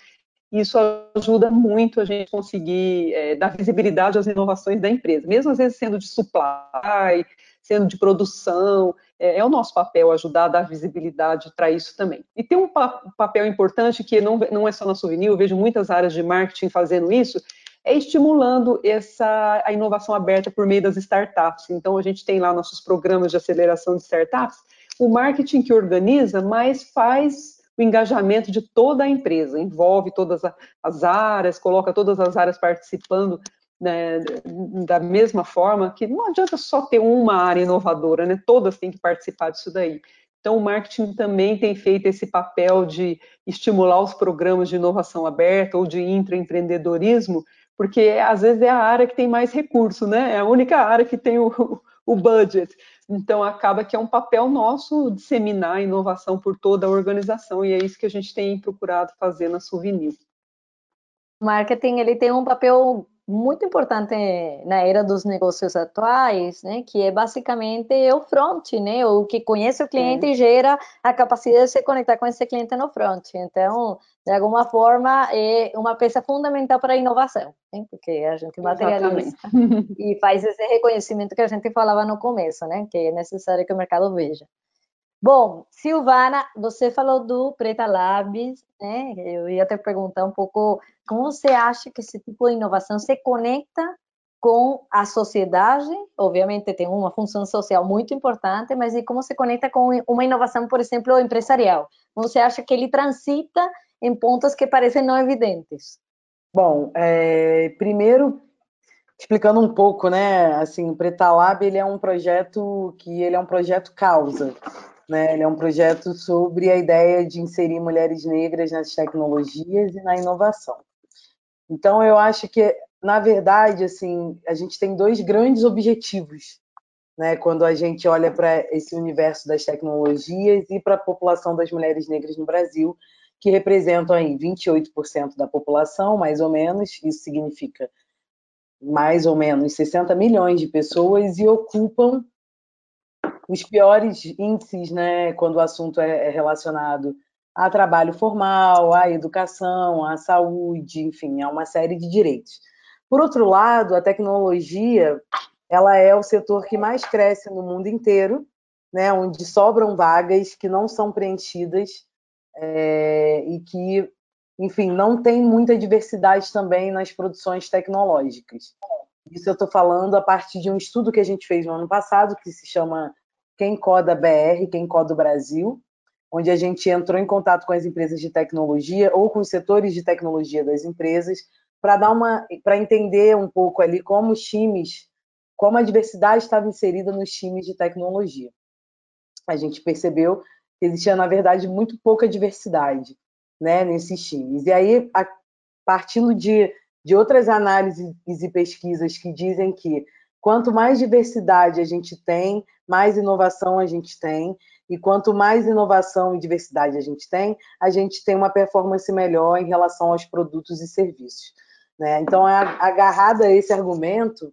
Isso ajuda muito a gente conseguir é, dar visibilidade às inovações da empresa, mesmo às vezes sendo de supply, sendo de produção, é, é, o nosso papel ajudar a dar visibilidade para isso também. E tem um, pa papel importante que não, não é só na Souvenir, eu vejo muitas áreas de marketing fazendo isso, é estimulando essa a inovação aberta por meio das startups. Então, a gente tem lá nossos programas de aceleração de startups, o marketing que organiza, mas faz o engajamento de toda a empresa, envolve todas as áreas, coloca todas as áreas participando né, da mesma forma que não adianta só ter uma área inovadora, né, todas têm que participar disso daí. Então, o marketing também tem feito esse papel de estimular os programas de inovação aberta ou de intraempreendedorismo, porque às vezes é a área que tem mais recurso, né? É a única área que tem o, o budget. Então, acaba que é um papel nosso disseminar a inovação por toda a organização, e é isso que a gente tem procurado fazer na Souvenir. O marketing ele tem um papel muito importante na era dos negócios atuais, né, que é basicamente o front, né, o que conhece o cliente Sim. e gera a capacidade de se conectar com esse cliente no front. Então, de alguma forma, é uma peça fundamental para a inovação, né, porque a gente materializa Exatamente. <laughs> e faz esse reconhecimento que a gente falava no começo, né, que é necessário que o mercado veja. Bom, Silvana, você falou do Preta Labs, né? Eu ia te perguntar um pouco como você acha que esse tipo de inovação se conecta com a sociedade? Obviamente tem uma função social muito importante, mas e como se conecta com uma inovação, por exemplo, empresarial? Você acha que ele transita em pontos que parecem não evidentes? Bom, é, primeiro explicando um pouco, né? Assim, o Preta Lab ele é um projeto que ele é um projeto causa. Né? Ele é um projeto sobre a ideia de inserir mulheres negras nas tecnologias e na inovação. Então, eu acho que, na verdade, assim, a gente tem dois grandes objetivos né, quando a gente olha para esse universo das tecnologias e para a população das mulheres negras no Brasil, que representam aí 28% da população, mais ou menos, isso significa mais ou menos 60 milhões de pessoas e ocupam os piores índices, né, quando o assunto é, é relacionado a trabalho formal, à educação, à saúde, enfim, a uma série de direitos. Por outro lado, a tecnologia, ela é o setor que mais cresce no mundo inteiro, né, onde sobram vagas que não são preenchidas é, e que, enfim, não tem muita diversidade também nas produções tecnológicas. Isso eu estou falando a partir de um estudo que a gente fez no ano passado, que se chama quem Coda BR, Quem Coda Brasil, onde a gente entrou em contato com as empresas de tecnologia ou com os setores de tecnologia das empresas para dar uma para entender um pouco ali como os times, como a diversidade estava inserida nos times de tecnologia. A gente percebeu que existia na verdade muito pouca diversidade, né, nesses times. E aí, a, partindo de de outras análises e pesquisas que dizem que quanto mais diversidade a gente tem, mais inovação a gente tem. E quanto mais inovação e diversidade a gente tem, a gente tem uma performance melhor em relação aos produtos e serviços. Né? Então, agarrada a esse argumento,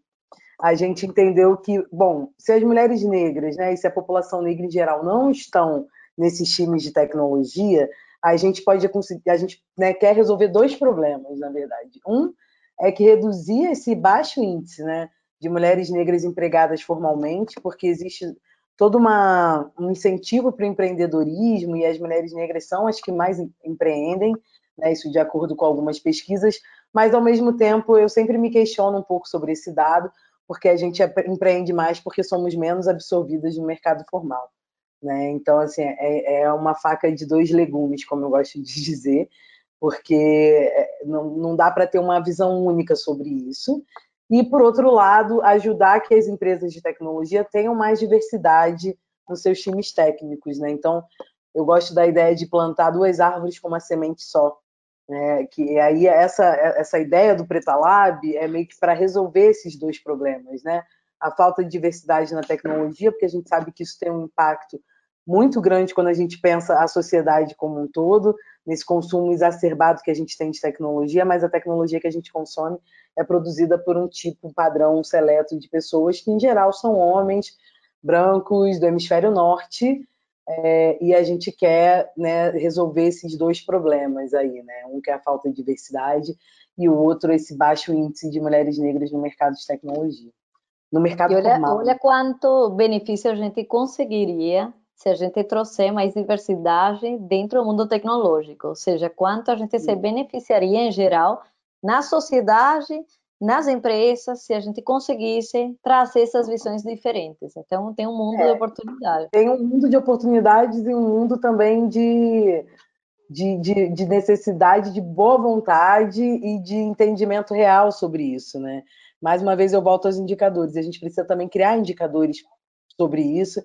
a gente entendeu que, bom, se as mulheres negras né, e se a população negra em geral não estão nesses times de tecnologia, a gente pode conseguir, a gente né, quer resolver dois problemas, na verdade. Um é que reduzir esse baixo índice, né? De mulheres negras empregadas formalmente, porque existe todo uma, um incentivo para o empreendedorismo e as mulheres negras são as que mais empreendem, né, isso de acordo com algumas pesquisas, mas ao mesmo tempo eu sempre me questiono um pouco sobre esse dado, porque a gente empreende mais porque somos menos absorvidas no mercado formal. Né? Então, assim, é, é uma faca de dois legumes, como eu gosto de <laughs> dizer, porque é, não, não dá para ter uma visão única sobre isso e, por outro lado, ajudar que as empresas de tecnologia tenham mais diversidade nos seus times técnicos. Né? Então, eu gosto da ideia de plantar duas árvores com uma semente só. Né? Que aí essa, essa ideia do Preta Lab é meio que para resolver esses dois problemas. Né? A falta de diversidade na tecnologia, porque a gente sabe que isso tem um impacto muito grande quando a gente pensa a sociedade como um todo, nesse consumo exacerbado que a gente tem de tecnologia, mas a tecnologia que a gente consome é produzida por um tipo, um padrão seleto de pessoas que, em geral, são homens brancos do hemisfério norte, é, e a gente quer né, resolver esses dois problemas aí, né? Um que é a falta de diversidade e o outro esse baixo índice de mulheres negras no mercado de tecnologia. No mercado e olha, formal. Olha quanto benefício a gente conseguiria se a gente trouxer mais diversidade dentro do mundo tecnológico, ou seja, quanto a gente se beneficiaria em geral na sociedade, nas empresas, se a gente conseguisse trazer essas visões diferentes. Então, tem um mundo é, de oportunidades. Tem um mundo de oportunidades e um mundo também de, de, de, de, necessidade de boa vontade e de entendimento real sobre isso, né? Mais uma vez, eu volto aos indicadores. A gente precisa também criar indicadores sobre isso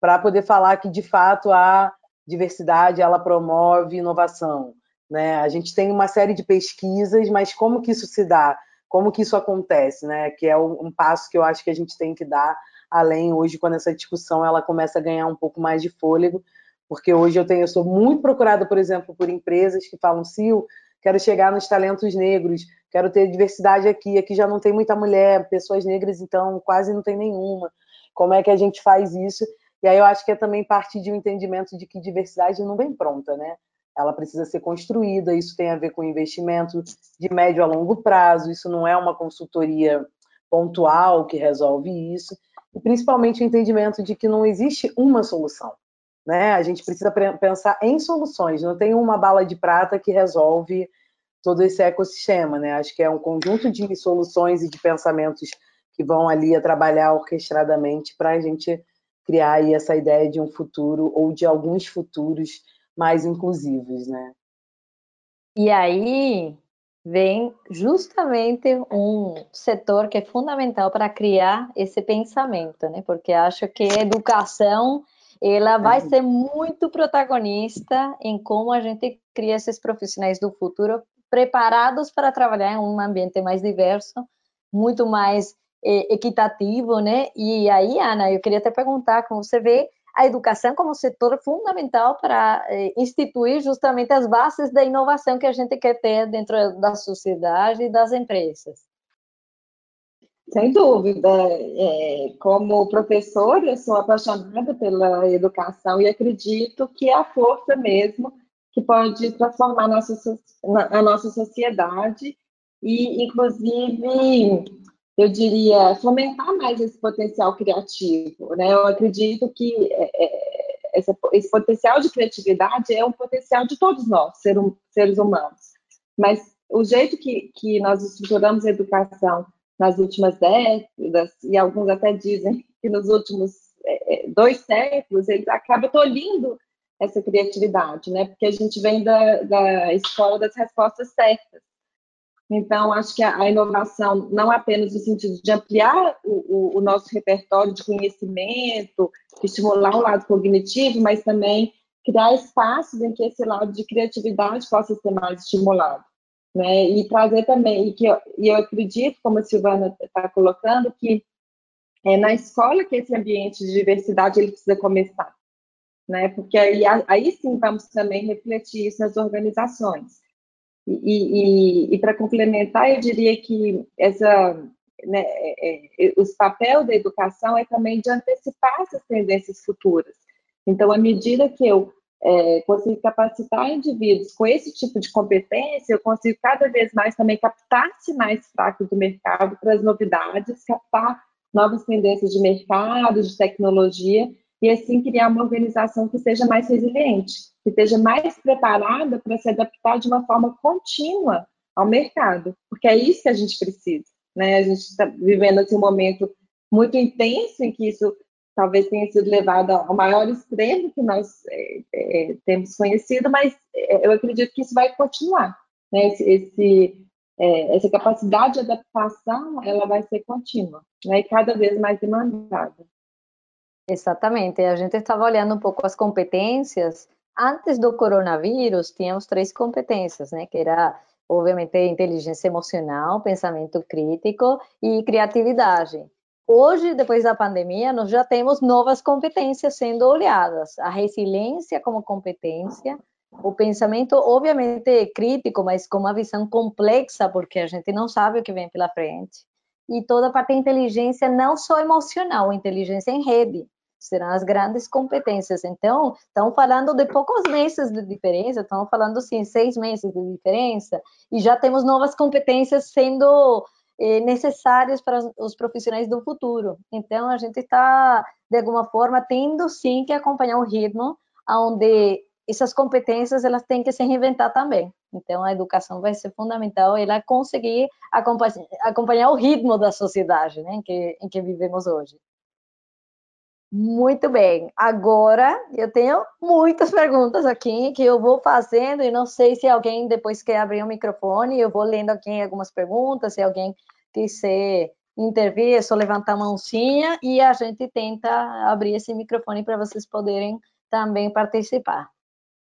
para poder falar que, de fato, a diversidade ela promove inovação, né? A gente tem uma série de pesquisas, mas como que isso se dá? Como que isso acontece, né? Que é um passo que eu acho que a gente tem que dar além hoje quando essa discussão ela começa a ganhar um pouco mais de fôlego, porque hoje eu tenho eu sou muito procurada, por exemplo, por empresas que falam, Sil, quero chegar nos talentos negros, quero ter diversidade aqui, aqui já não tem muita mulher, pessoas negras então quase não tem nenhuma. Como é que a gente faz isso? E aí eu acho que é também parte de um entendimento de que diversidade não vem pronta, né? Ela precisa ser construída, isso tem a ver com investimento de médio a longo prazo, isso não é uma consultoria pontual que resolve isso, e principalmente o entendimento de que não existe uma solução. Né? A gente precisa pensar em soluções, não tem uma bala de prata que resolve todo esse ecossistema. Né? Acho que é um conjunto de soluções e de pensamentos que vão ali a trabalhar orquestradamente para a gente criar aí essa ideia de um futuro ou de alguns futuros mais inclusivos, né? E aí vem justamente um setor que é fundamental para criar esse pensamento, né? Porque acho que a educação ela vai uhum. ser muito protagonista em como a gente cria esses profissionais do futuro preparados para trabalhar em um ambiente mais diverso, muito mais equitativo, né? E aí, Ana, eu queria te perguntar como você vê a educação como setor fundamental para eh, instituir justamente as bases da inovação que a gente quer ter dentro da sociedade e das empresas. Sem dúvida. É, como professora, eu sou apaixonada pela educação e acredito que é a força mesmo que pode transformar a nossa sociedade e, inclusive, eu diria, fomentar mais esse potencial criativo. Né? Eu acredito que é, é, esse, esse, potencial de criatividade é um potencial de todos nós, ser, seres humanos. Mas o jeito que, que nós estruturamos a educação nas últimas décadas, e alguns até dizem que nos últimos é, dois séculos, eles acabam tolhindo essa criatividade, né? Porque a gente vem da, da escola das respostas certas. Então, acho que a, inovação, não apenas no sentido de ampliar o, o, nosso repertório de conhecimento, estimular o lado cognitivo, mas também criar espaços em que esse lado de criatividade possa ser mais estimulado. Né? E trazer também, e, que eu, e eu acredito, como a Silvana está colocando, que é na escola que esse ambiente de diversidade ele precisa começar. Né? Porque aí, aí sim vamos também refletir isso nas organizações. E, e, e para complementar, eu diria que essa, né, é, é, os papel da educação é também de antecipar essas tendências futuras. Então, à medida que eu é, consigo capacitar indivíduos com esse tipo de competência, eu consigo cada vez mais também captar sinais fracos do mercado para as novidades, captar novas tendências de mercado, de tecnologia, e assim criar uma organização que seja mais resiliente, que esteja mais preparada para se adaptar de uma forma contínua ao mercado, porque é isso que a gente precisa. Né? A gente está vivendo assim, um momento muito intenso em que isso talvez tenha sido levado ao maior extremo que nós é, é, temos conhecido, mas é, eu acredito que isso vai continuar. Né? Esse, esse é, essa capacidade de adaptação ela vai ser contínua né? e cada vez mais demandada. Exatamente. A gente estava olhando um pouco as competências. Antes do coronavírus, tínhamos três competências, né? Que era, obviamente, inteligência emocional, pensamento crítico e criatividade. Hoje, depois da pandemia, nós já temos novas competências sendo olhadas. A resiliência como competência, o pensamento, obviamente, crítico, mas com uma visão complexa, porque a gente não sabe o que vem pela frente. E toda a parte da inteligência, não só emocional, inteligência em rede serão as grandes competências. Então, estamos falando de poucos meses de diferença, estamos falando, sim, seis meses de diferença, e já temos novas competências sendo eh, necessárias para os profissionais do futuro. Então, a gente está, de alguma forma, tendo, sim, que acompanhar o ritmo onde essas competências elas têm que se reinventar também. Então, a educação vai ser fundamental ela conseguir acompanhar, acompanhar o ritmo da sociedade né, em, que, em que vivemos hoje. Muito bem. Agora eu tenho muitas perguntas aqui que eu vou fazendo e não sei se alguém depois quer abrir o microfone. Eu vou lendo aqui algumas perguntas. Se alguém quiser intervir, é só levantar a mãozinha e a gente tenta abrir esse microfone para vocês poderem também participar.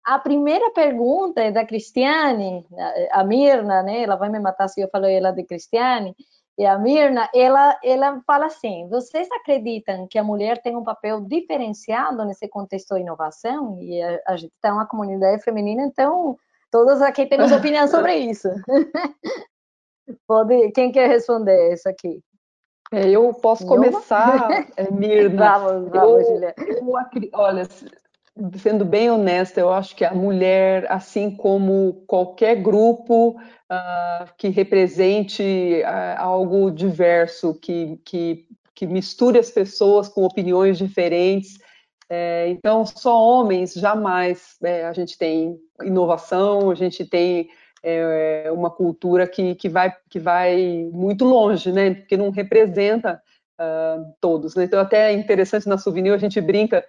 A primeira pergunta é da Cristiane, a Mirna, né? Ela vai me matar se eu falar ela de Cristiane e a Mirna, ela, ela fala assim: vocês acreditam que a mulher tem um papel diferenciado nesse contexto de inovação? E a, a gente está uma comunidade feminina, então todos aqui temos opinião sobre <laughs> isso. <laughs> Pode, quem quer responder isso aqui? É, eu posso começar, é, <laughs> Mirna. vamos, vamos, Julia. olha, sendo bem honesta, eu acho que a mulher, assim como qualquer grupo uh, que represente uh, algo diverso, que, que, que misture as pessoas com opiniões diferentes, é, então, só homens, jamais é, a gente tem inovação, a gente tem é, uma cultura que, que, vai, que vai muito longe, né? Porque não representa uh, todos. Né? Então, até é interessante na Souvenir, a gente brinca,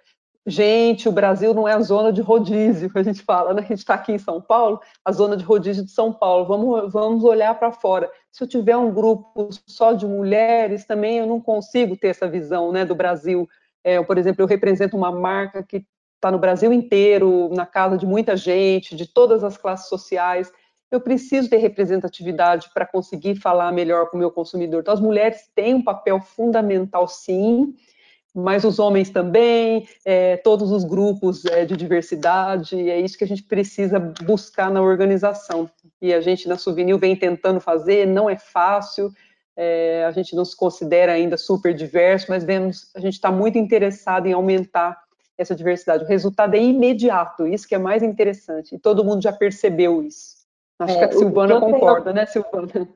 gente, o Brasil não é a zona de rodízio, que a gente fala, né? A gente está aqui em São Paulo, a zona de rodízio de São Paulo, vamos, vamos olhar para fora. Se eu tiver um grupo só de mulheres, também eu não consigo ter essa visão né, do Brasil. É, por exemplo, eu represento uma marca que está no Brasil inteiro, na casa de muita gente, de todas as classes sociais, eu preciso ter representatividade para conseguir falar melhor com o meu consumidor. Então, as mulheres têm um papel fundamental, sim, mas os homens também, é, todos os grupos é, de diversidade, é isso que a gente precisa buscar na organização. E a gente, na Souvenir, vem tentando fazer, não é fácil, é, a gente não se considera ainda super diverso, mas vemos, a gente está muito interessado em aumentar essa diversidade. O resultado é imediato, isso que é mais interessante, e todo mundo já percebeu isso. Acho é, que a Silvana concorda, tenho... né, Silvana?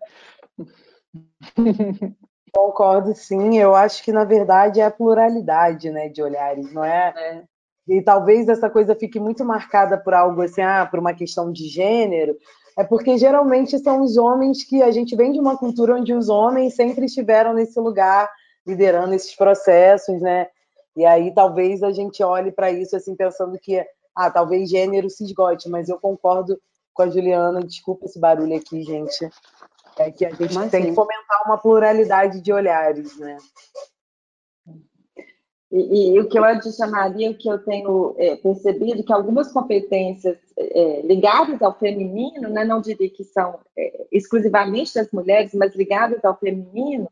<laughs> Concordo, sim. Eu acho que, na verdade, é a pluralidade né, de olhares, não é? é? E talvez essa coisa fique muito marcada por algo assim, ah, por uma questão de gênero, é porque geralmente são os homens que a gente vem de uma cultura onde os homens sempre estiveram nesse lugar, liderando esses processos, né? E aí talvez a gente olhe para isso assim, pensando que, ah, talvez gênero se esgote, mas eu concordo com a Juliana. Desculpa esse barulho aqui, gente. É que a gente tem que fomentar uma pluralidade de olhares, né? E, e, o que eu adicionaria, o que eu tenho é, percebido, que algumas competências é, ligadas ao feminino, né, não diria que são é, exclusivamente das mulheres, mas ligadas ao feminino,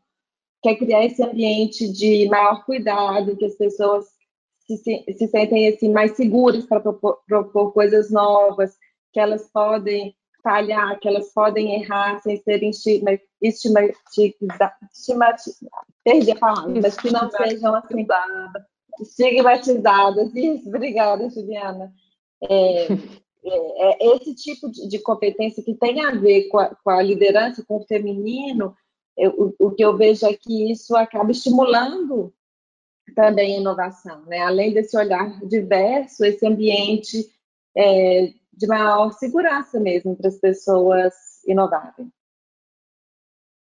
que é criar esse ambiente de maior cuidado, que as pessoas se, se, se sentem assim, mais seguras para propor, propor coisas novas, que elas podem falhar, que elas podem errar sem serem estigmatizadas, perdi a palavra, mas que não sejam assim, estigmatizadas. Isso, obrigada, Juliana. É, <laughs> é, é esse tipo de, de, competência que tem a ver com a, com a liderança, com o feminino, eu, o, o, que eu vejo é que isso acaba estimulando também a inovação, né? Além desse olhar diverso, esse ambiente é, de maior segurança mesmo para as pessoas inovarem.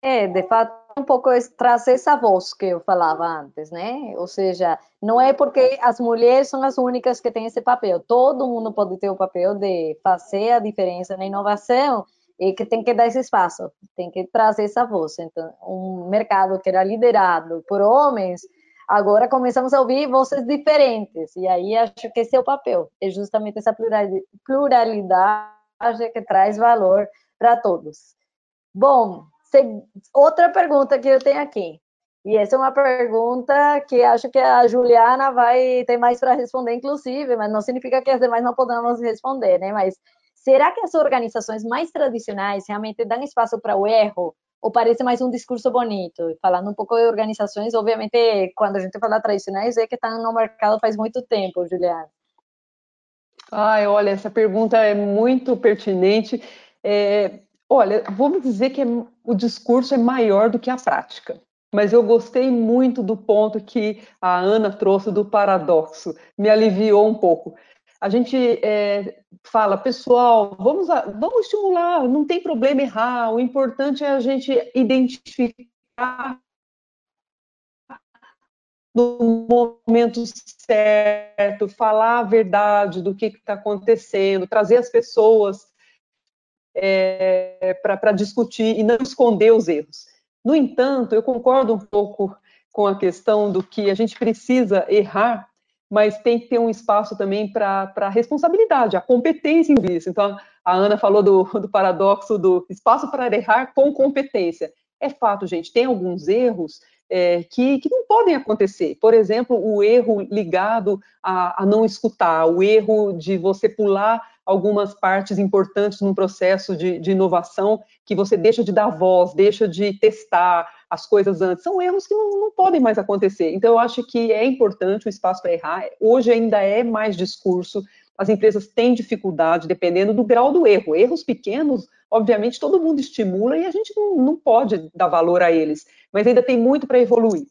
É, de fato, um pouco trazer essa voz que eu falava antes, né? Ou seja, não é porque as mulheres são as únicas que têm esse papel. Todo mundo pode ter o papel de fazer a diferença na inovação e que tem que dar esse espaço, tem que trazer essa voz. Então, um mercado que era liderado por homens Agora começamos a ouvir vozes diferentes, e aí acho que esse é o papel, é justamente essa pluralidade que traz valor para todos. Bom, outra pergunta que eu tenho aqui, e essa é uma pergunta que acho que a Juliana vai ter mais para responder, inclusive, mas não significa que as demais não podamos responder, né? Mas será que as organizações mais tradicionais realmente dão espaço para o erro? Ou parece mais um discurso bonito? Falando um pouco de organizações, obviamente, quando a gente fala tradicionais, é que estão no mercado faz muito tempo, Juliana. Ai, olha, essa pergunta é muito pertinente. É, olha, vamos dizer que é, o discurso é maior do que a prática. Mas eu gostei muito do ponto que a Ana trouxe do paradoxo, me aliviou um pouco a gente é, fala, pessoal, vamos, vamos estimular, não tem problema errar, o importante é a gente identificar no momento certo, falar a verdade do que está acontecendo, trazer as pessoas é, para discutir e não esconder os erros. No entanto, eu concordo um pouco com a questão do que a gente precisa errar mas tem que ter um espaço também para a responsabilidade, a competência em isso. Então, a Ana falou do, do paradoxo do espaço para errar com competência. É fato, gente, tem alguns erros é, que, que, não podem acontecer. Por exemplo, o erro ligado a, a, não escutar, o erro de você pular algumas partes importantes num processo de, de inovação que você deixa de dar voz, deixa de testar as coisas antes. São erros que não, não podem mais acontecer. Então, eu acho que é importante o espaço para errar. Hoje ainda é mais discurso, as empresas têm dificuldade, dependendo do grau do erro. Erros pequenos, obviamente, todo mundo estimula e a gente não, não pode dar valor a eles, mas ainda tem muito para evoluir.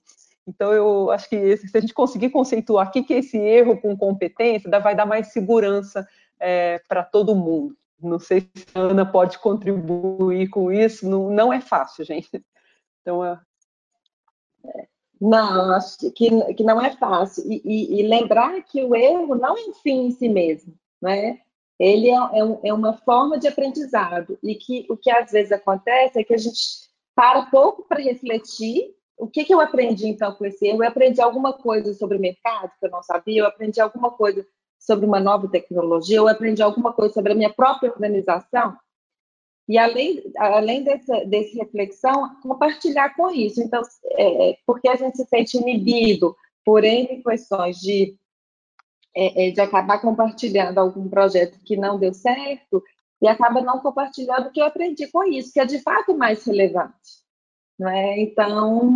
Então, eu acho que se a gente conseguir conceituar o que é esse erro com competência, vai dar mais segurança é, para todo mundo. Não sei se a Ana pode contribuir com isso, não, não é fácil, gente. Então, é... Não, acho que, que não é fácil. E, e, e, lembrar que o erro não é um fim em si mesmo, né? Ele é, é, um, é uma forma de aprendizado. E que o que às vezes acontece é que a gente para pouco para refletir o que, que eu aprendi então com esse erro? Eu aprendi alguma coisa sobre o mercado que eu não sabia, eu aprendi alguma coisa sobre uma nova tecnologia, eu aprendi alguma coisa sobre a minha própria organização. E além, além dessa, dessa reflexão, compartilhar com isso. Então, é, é, porque a gente se sente inibido por N questões de, é, é, de acabar compartilhando algum projeto que não deu certo e acaba não compartilhando o que eu aprendi com isso, que é de fato mais relevante. Né? Então,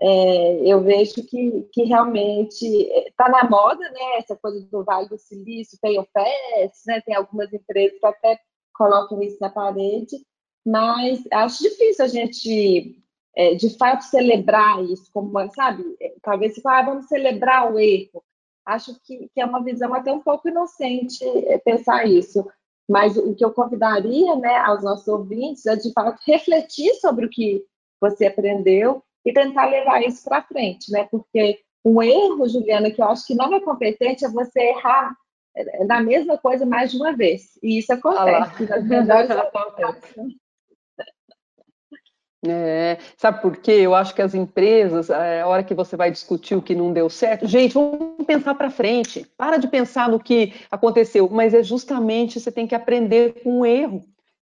é, eu vejo que, que realmente está na moda, né? Essa coisa do Vale do Silício, tem o PES, né? Tem algumas empresas que até colocam isso na parede, mas acho difícil a gente, é, de fato, celebrar isso, como, sabe? É, talvez se ah, vamos celebrar o erro. Acho que, que é uma visão até um pouco inocente é, pensar isso. Mas o que eu convidaria né, aos nossos ouvintes é, de fato, refletir sobre o que você aprendeu e tentar levar isso para frente, né? Porque um erro, Juliana, que eu acho que não é competente é você errar na mesma coisa mais de uma vez. E isso acontece. acontece. <laughs> É, sabe por quê? Eu acho que as empresas, é, a hora que você vai discutir o que não deu certo, gente, vamos pensar para frente. Para de pensar no que aconteceu, mas é justamente você tem que aprender com o erro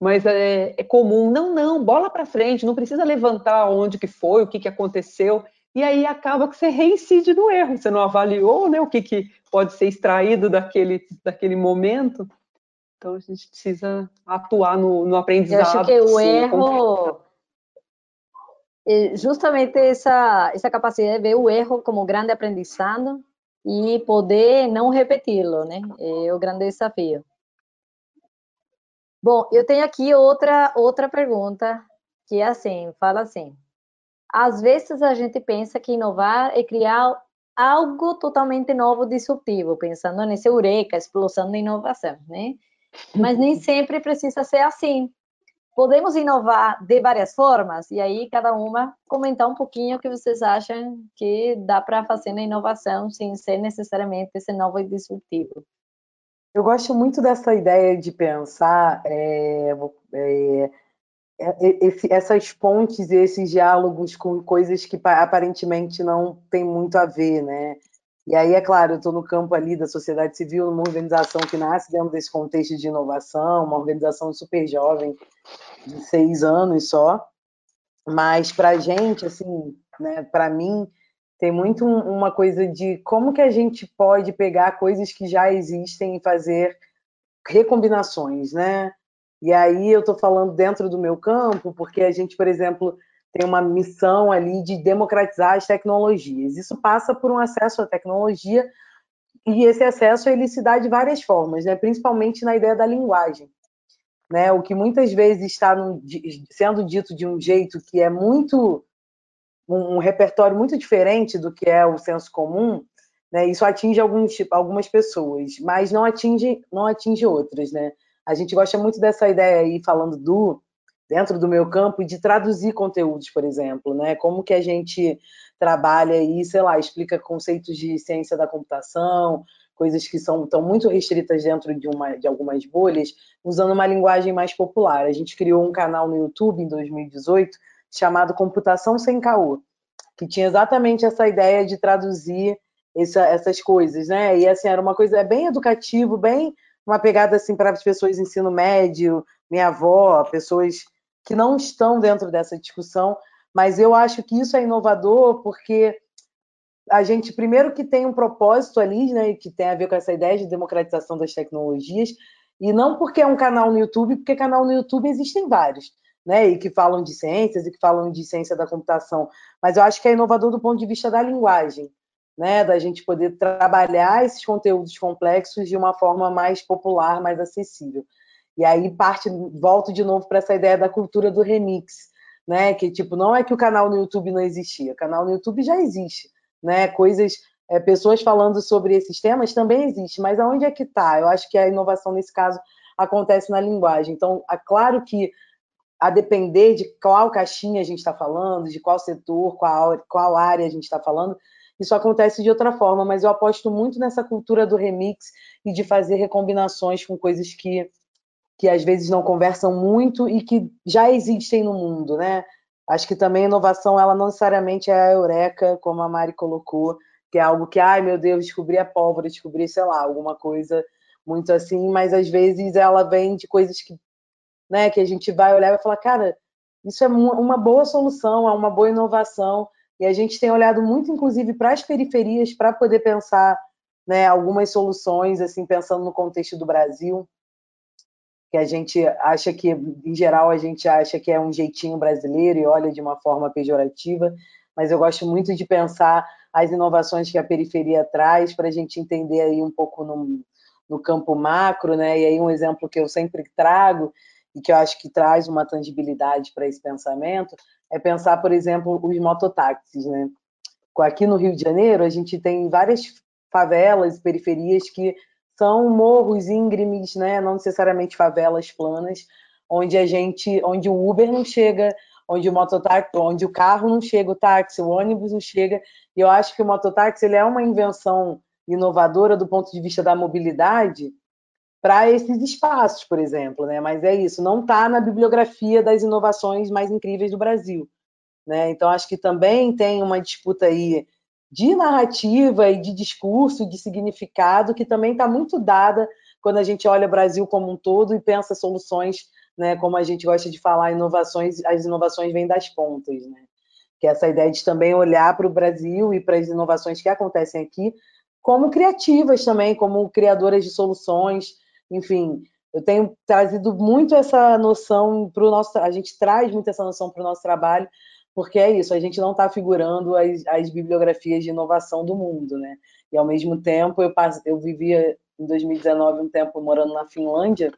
mas é, é comum, não, não, bola para frente, não precisa levantar onde que foi, o que, que aconteceu, e aí acaba que você reincide no erro, você não avaliou né, o que, que pode ser extraído daquele, daquele momento, então a gente precisa atuar no, no aprendizado. Eu acho que o erro, é justamente essa, essa capacidade de ver o erro como grande aprendizado e poder não repeti-lo, né, é o grande desafio. Bom, eu tenho aqui outra outra pergunta que é assim, fala assim: às vezes a gente pensa que inovar é criar algo totalmente novo, disruptivo, pensando nesse eureka, explosão de inovação, né? <laughs> Mas nem sempre precisa ser assim. Podemos inovar de várias formas, e aí cada uma comentar um pouquinho o que vocês acham que dá para fazer na inovação sem ser necessariamente esse novo e disruptivo. Eu gosto muito dessa ideia de pensar é, é, esse, essas pontes e esses diálogos com coisas que aparentemente não tem muito a ver, né? E aí, é claro, eu estou no campo ali da sociedade civil, numa organização que nasce dentro desse contexto de inovação, uma organização super jovem, de seis anos só. Mas para a gente, assim, né, para mim, tem muito uma coisa de como que a gente pode pegar coisas que já existem e fazer recombinações, né? E aí eu estou falando dentro do meu campo, porque a gente, por exemplo, tem uma missão ali de democratizar as tecnologias. Isso passa por um acesso à tecnologia e esse acesso ele se dá de várias formas, né? Principalmente na ideia da linguagem, né? O que muitas vezes está sendo dito de um jeito que é muito um, um, repertório muito diferente do que é o senso comum, né? Isso atinge alguns, algumas pessoas, mas não atinge, não atinge outras, né? A gente gosta muito dessa ideia aí, falando do dentro do meu campo, de traduzir conteúdos, por exemplo, né? Como que a gente trabalha aí, sei lá, explica conceitos de ciência da computação, coisas que são tão muito restritas dentro de, uma, de algumas bolhas, usando uma linguagem mais popular. A gente criou um canal no YouTube em 2018 chamado Computação Sem Caô, que tinha exatamente essa ideia de traduzir essa, essas coisas, né? E assim, era uma coisa bem educativo, bem uma pegada assim para as pessoas ensino médio, minha avó, pessoas que não estão dentro dessa discussão, mas eu acho que isso é inovador porque a gente primeiro que tem um propósito ali, né, que tem a ver com essa ideia de democratização das tecnologias, E não porque é um canal no YouTube, porque canal no YouTube existem vários, né? E que falam de ciências e que falam de ciência da computação. Mas eu acho que é inovador do ponto de vista da linguagem, né? Da gente poder trabalhar esses conteúdos complexos de uma forma mais popular, mais acessível. E aí parte, volto de novo para essa ideia da cultura do remix, né? Que tipo, não é que o canal no YouTube não existia, o canal no YouTube já existe, né? Coisas, é, pessoas falando sobre esses temas também existe, mas aonde é que está? Eu acho que a inovação nesse caso acontece na linguagem. Então, é claro que a depender de qual caixinha a gente está falando, de qual setor, qual, qual área a gente está falando, isso acontece de outra forma, mas eu aposto muito nessa cultura do remix e de fazer recombinações com coisas que que às vezes não conversam muito e que já existem no mundo, né? Acho que também a inovação, ela não necessariamente é a eureka, como a Mari colocou, que é algo que, ai meu Deus, descobri a pólvora, descobri, sei lá, alguma coisa muito assim, mas às vezes ela vem de coisas que, né, que a gente vai olhar e vai falar, cara, isso é uma boa solução, é uma boa inovação, e a gente tem olhado muito, inclusive, para as periferias para poder pensar né, algumas soluções, assim, pensando no contexto do Brasil que a gente acha que, em geral, a gente acha que é um jeitinho brasileiro e olha de uma forma pejorativa, mas eu gosto muito de pensar as inovações que a periferia traz para a gente entender aí um pouco no, no campo macro, né? E aí um exemplo que eu sempre trago e que eu acho que traz uma tangibilidade para esse pensamento é pensar, por exemplo, os mototáxis, né? Aqui no Rio de Janeiro, a gente tem várias favelas, periferias que são morros íngremes, né? não necessariamente favelas planas, onde a gente, onde o Uber não chega, onde o mototáxi, onde o carro não chega, o táxi, o ônibus não chega. E eu acho que o mototáxi ele é uma invenção inovadora do ponto de vista da mobilidade para esses espaços, por exemplo, né? Mas é isso, não está na bibliografia das inovações mais incríveis do Brasil, né? Então acho que também tem uma disputa aí de narrativa e de discurso, de significado, que também está muito dada quando a gente olha o Brasil como um todo e pensa soluções, né, como a gente gosta de falar, inovações, as inovações vêm das pontas, né? Que é essa ideia de também olhar para o Brasil e para as inovações que acontecem aqui como criativas também, como criadoras de soluções, enfim, eu tenho trazido muito essa noção para o nosso, a gente traz muito essa noção para o nosso trabalho, porque é isso, a gente não está figurando as, as, bibliografias de inovação do mundo, né? E ao mesmo tempo, eu, eu vivia em 2019 um tempo morando na Finlândia,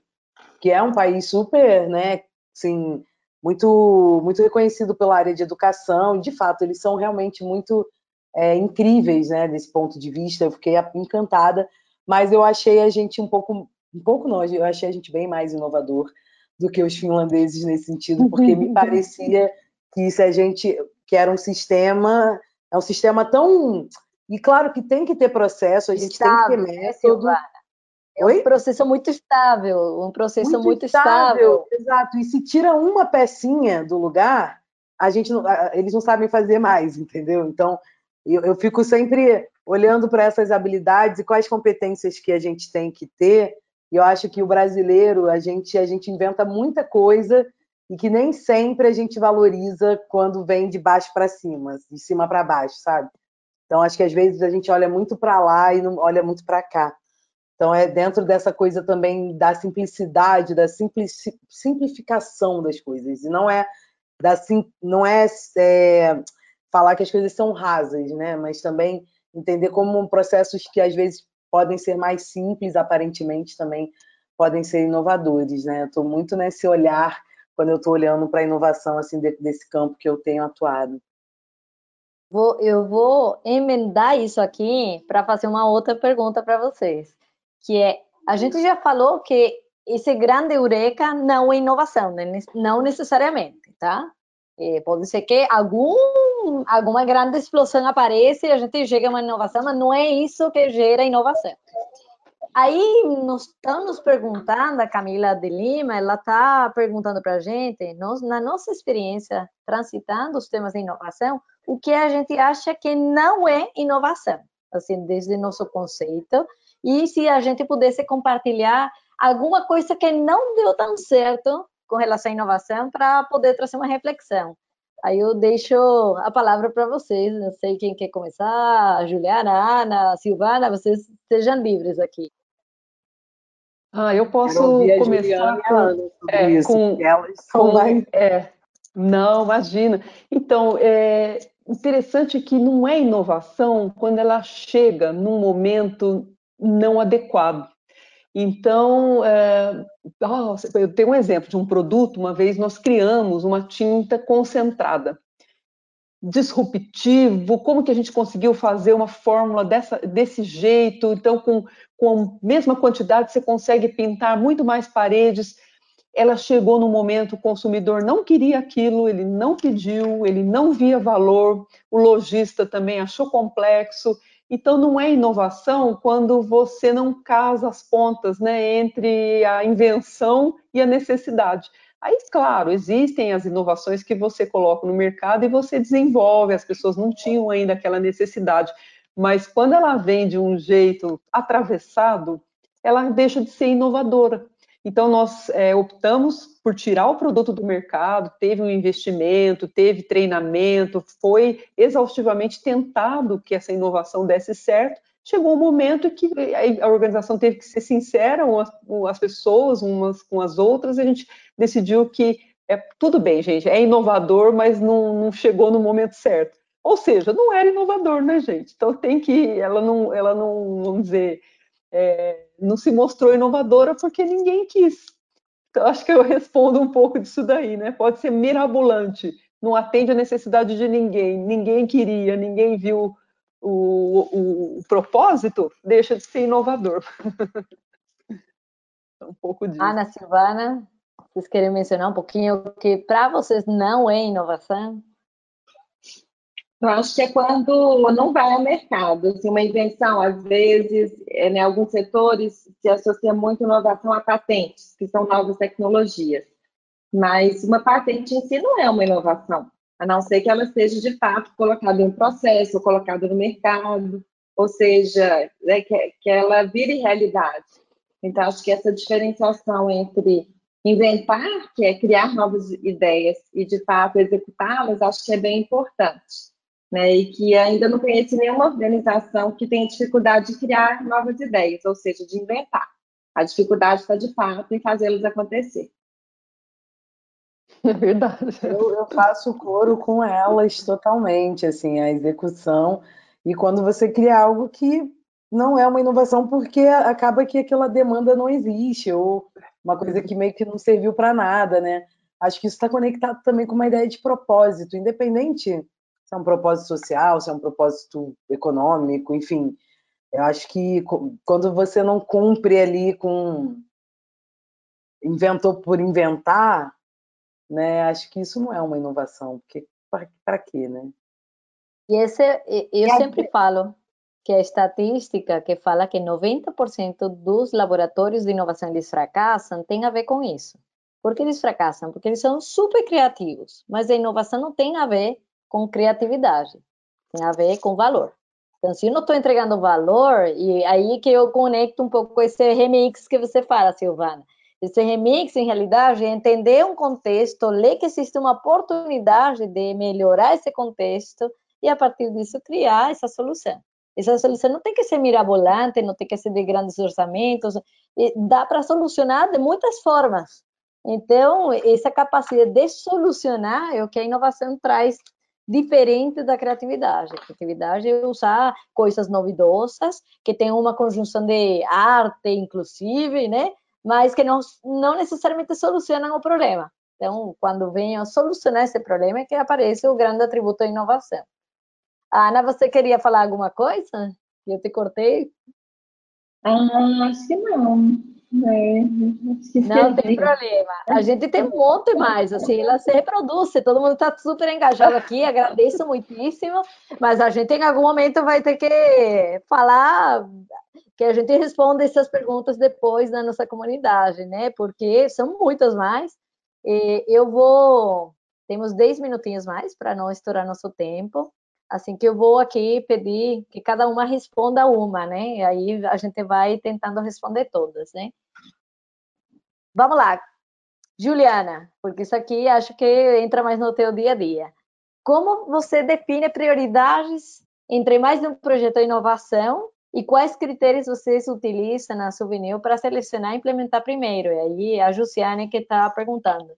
que é um país super, né, assim, muito, muito reconhecido pela área de educação, e de fato, eles são realmente muito é, incríveis, né, desse ponto de vista, eu fiquei encantada, mas eu achei a gente um pouco, um pouco não, eu achei a gente bem mais inovador do que os finlandeses nesse sentido, porque me <laughs> parecia que se a gente que era um sistema, é um sistema tão e claro que tem que ter processo, a gente estável, tem que ter né, método. É um processo muito estável, um processo muito, muito estável, estável. Exato. E se tira uma pecinha do lugar, a gente não, eles não sabem fazer mais, entendeu? Então eu, eu fico sempre olhando para essas habilidades e quais competências que a gente tem que ter. E eu acho que o brasileiro, a gente, a gente inventa muita coisa e que nem sempre a gente valoriza quando vem de baixo para cima, de cima para baixo, sabe? Então acho que às vezes a gente olha muito para lá e não olha muito para cá. Então é dentro dessa coisa também da simplicidade, da simplificação das coisas e não é da não é, é falar que as coisas são rasas, né? Mas também entender como processos que às vezes podem ser mais simples aparentemente também podem ser inovadores, né? Estou muito nesse olhar quando eu estou olhando para a inovação assim desse campo que eu tenho atuado. Vou, eu vou emendar isso aqui para fazer uma outra pergunta para vocês, que é, a gente já falou que esse grande eureka não é inovação, né? não necessariamente, tá? É, pode ser que algum, alguma grande explosão apareça e a gente chega a uma inovação, mas não é isso que gera inovação. Aí nos estão nos perguntando, a Camila de Lima, ela está perguntando para a gente, nós, na nossa experiência transitando os temas de inovação, o que a gente acha que não é inovação, assim, desde nosso conceito, e se a gente pudesse compartilhar alguma coisa que não deu tão certo com relação à inovação para poder trazer uma reflexão. Aí eu deixo a palavra para vocês, não sei quem quer começar, Juliana, Ana, Silvana, vocês sejam livres aqui. Ah, eu posso começar com, é, isso, com, com mais... é, não, imagina. Então, é interessante que não é inovação quando ela chega num momento não adequado. Então, é, eu tenho um exemplo de um produto. Uma vez nós criamos uma tinta concentrada. Disruptivo, como que a gente conseguiu fazer uma fórmula dessa, desse jeito, então com, com a mesma quantidade você consegue pintar muito mais paredes, ela chegou no momento, o consumidor não queria aquilo, ele não pediu, ele não via valor, o lojista também achou complexo, então não é inovação quando você não casa as pontas né, entre a invenção e a necessidade. Aí, claro, existem as inovações que você coloca no mercado e você desenvolve, as pessoas não tinham ainda aquela necessidade, mas quando ela vem de um jeito atravessado, ela deixa de ser inovadora. Então, nós é, optamos por tirar o produto do mercado, teve um investimento, teve treinamento, foi exaustivamente tentado que essa inovação desse certo, chegou um momento que a organização teve que ser sincera, as pessoas umas com as outras, e a gente decidiu que é tudo bem, gente, é inovador, mas não, não chegou no momento certo. Ou seja, não era inovador, né, gente? Então tem que, ela não, ela não, vamos dizer, é, não se mostrou inovadora porque ninguém quis. Então acho que eu respondo um pouco disso daí, né? Pode ser mirabolante, não atende a necessidade de ninguém, ninguém queria, ninguém viu o, o, o propósito, deixa de ser inovador. <laughs> um pouco disso. Ana Silvana, vocês querem mencionar um pouquinho que para vocês não é inovação? Eu acho que é quando não vai ao mercado. Assim, uma invenção, às vezes, é, em alguns setores, se associa muito inovação a patentes, que são novas tecnologias. Mas uma patente em si não é uma inovação a não ser que ela seja de fato colocada em um processo, ou colocada no mercado, ou seja, né, que, que ela vire realidade. Então, acho que essa diferenciação entre inventar, que é criar novas ideias, e de fato executá-las, acho que é bem importante. Né? E que ainda não conheço nenhuma organização que tenha dificuldade de criar novas ideias, ou seja, de inventar. A dificuldade está de fato em fazê-las acontecer. É verdade. Eu, eu faço coro com elas totalmente, assim, a execução. E quando você cria algo que não é uma inovação porque acaba que aquela demanda não existe, ou uma coisa que meio que não serviu para nada, né? Acho que isso está conectado também com uma ideia de propósito, independente se é um propósito social, se é um propósito econômico, enfim. Eu acho que quando você não cumpre ali com inventou por inventar, né? Acho que isso não é uma inovação, porque para quê, né? E esse, eu sempre falo que a estatística que fala que 90% dos laboratórios de inovação eles fracassam tem a ver com isso. Por que eles fracassam? Porque eles são super criativos, mas a inovação não tem a ver com criatividade, tem a ver com valor. Então, se eu não estou entregando valor, e aí que eu conecto um pouco esse remix que você fala, Silvana. Esse remix, em realidade, é entender um contexto, ler que existe uma oportunidade de melhorar esse contexto e, a partir disso, criar essa solução. Essa solução não tem que ser mirabolante, não tem que ser de grandes orçamentos, dá para solucionar de muitas formas. Então, essa capacidade de solucionar é o que a inovação traz diferente da criatividade. A criatividade é usar coisas novidosas, que tem uma conjunção de arte, inclusive, né? mas que não, não necessariamente solucionam o problema. Então, quando venham solucionar esse problema, é que aparece o grande atributo da inovação. Ana, você queria falar alguma coisa? Eu te cortei? Ah, acho que não. É, não tem problema. A gente tem um monte mais, assim, ela se reproduz, todo mundo está super engajado aqui, <laughs> agradeço muitíssimo, mas a gente em algum momento vai ter que falar que a gente responda essas perguntas depois na nossa comunidade, né? Porque são muitas mais. Eu vou. Temos 10 minutinhos mais para não estourar nosso tempo. Assim que eu vou aqui pedir que cada uma responda uma, né? E aí a gente vai tentando responder todas, né? Vamos lá. Juliana, porque isso aqui acho que entra mais no teu dia a dia. Como você define prioridades entre mais de um projeto de inovação E quais critérios vocês utilizam na Souvenir para selecionar e implementar primeiro? E aí a Jussiane que está perguntando.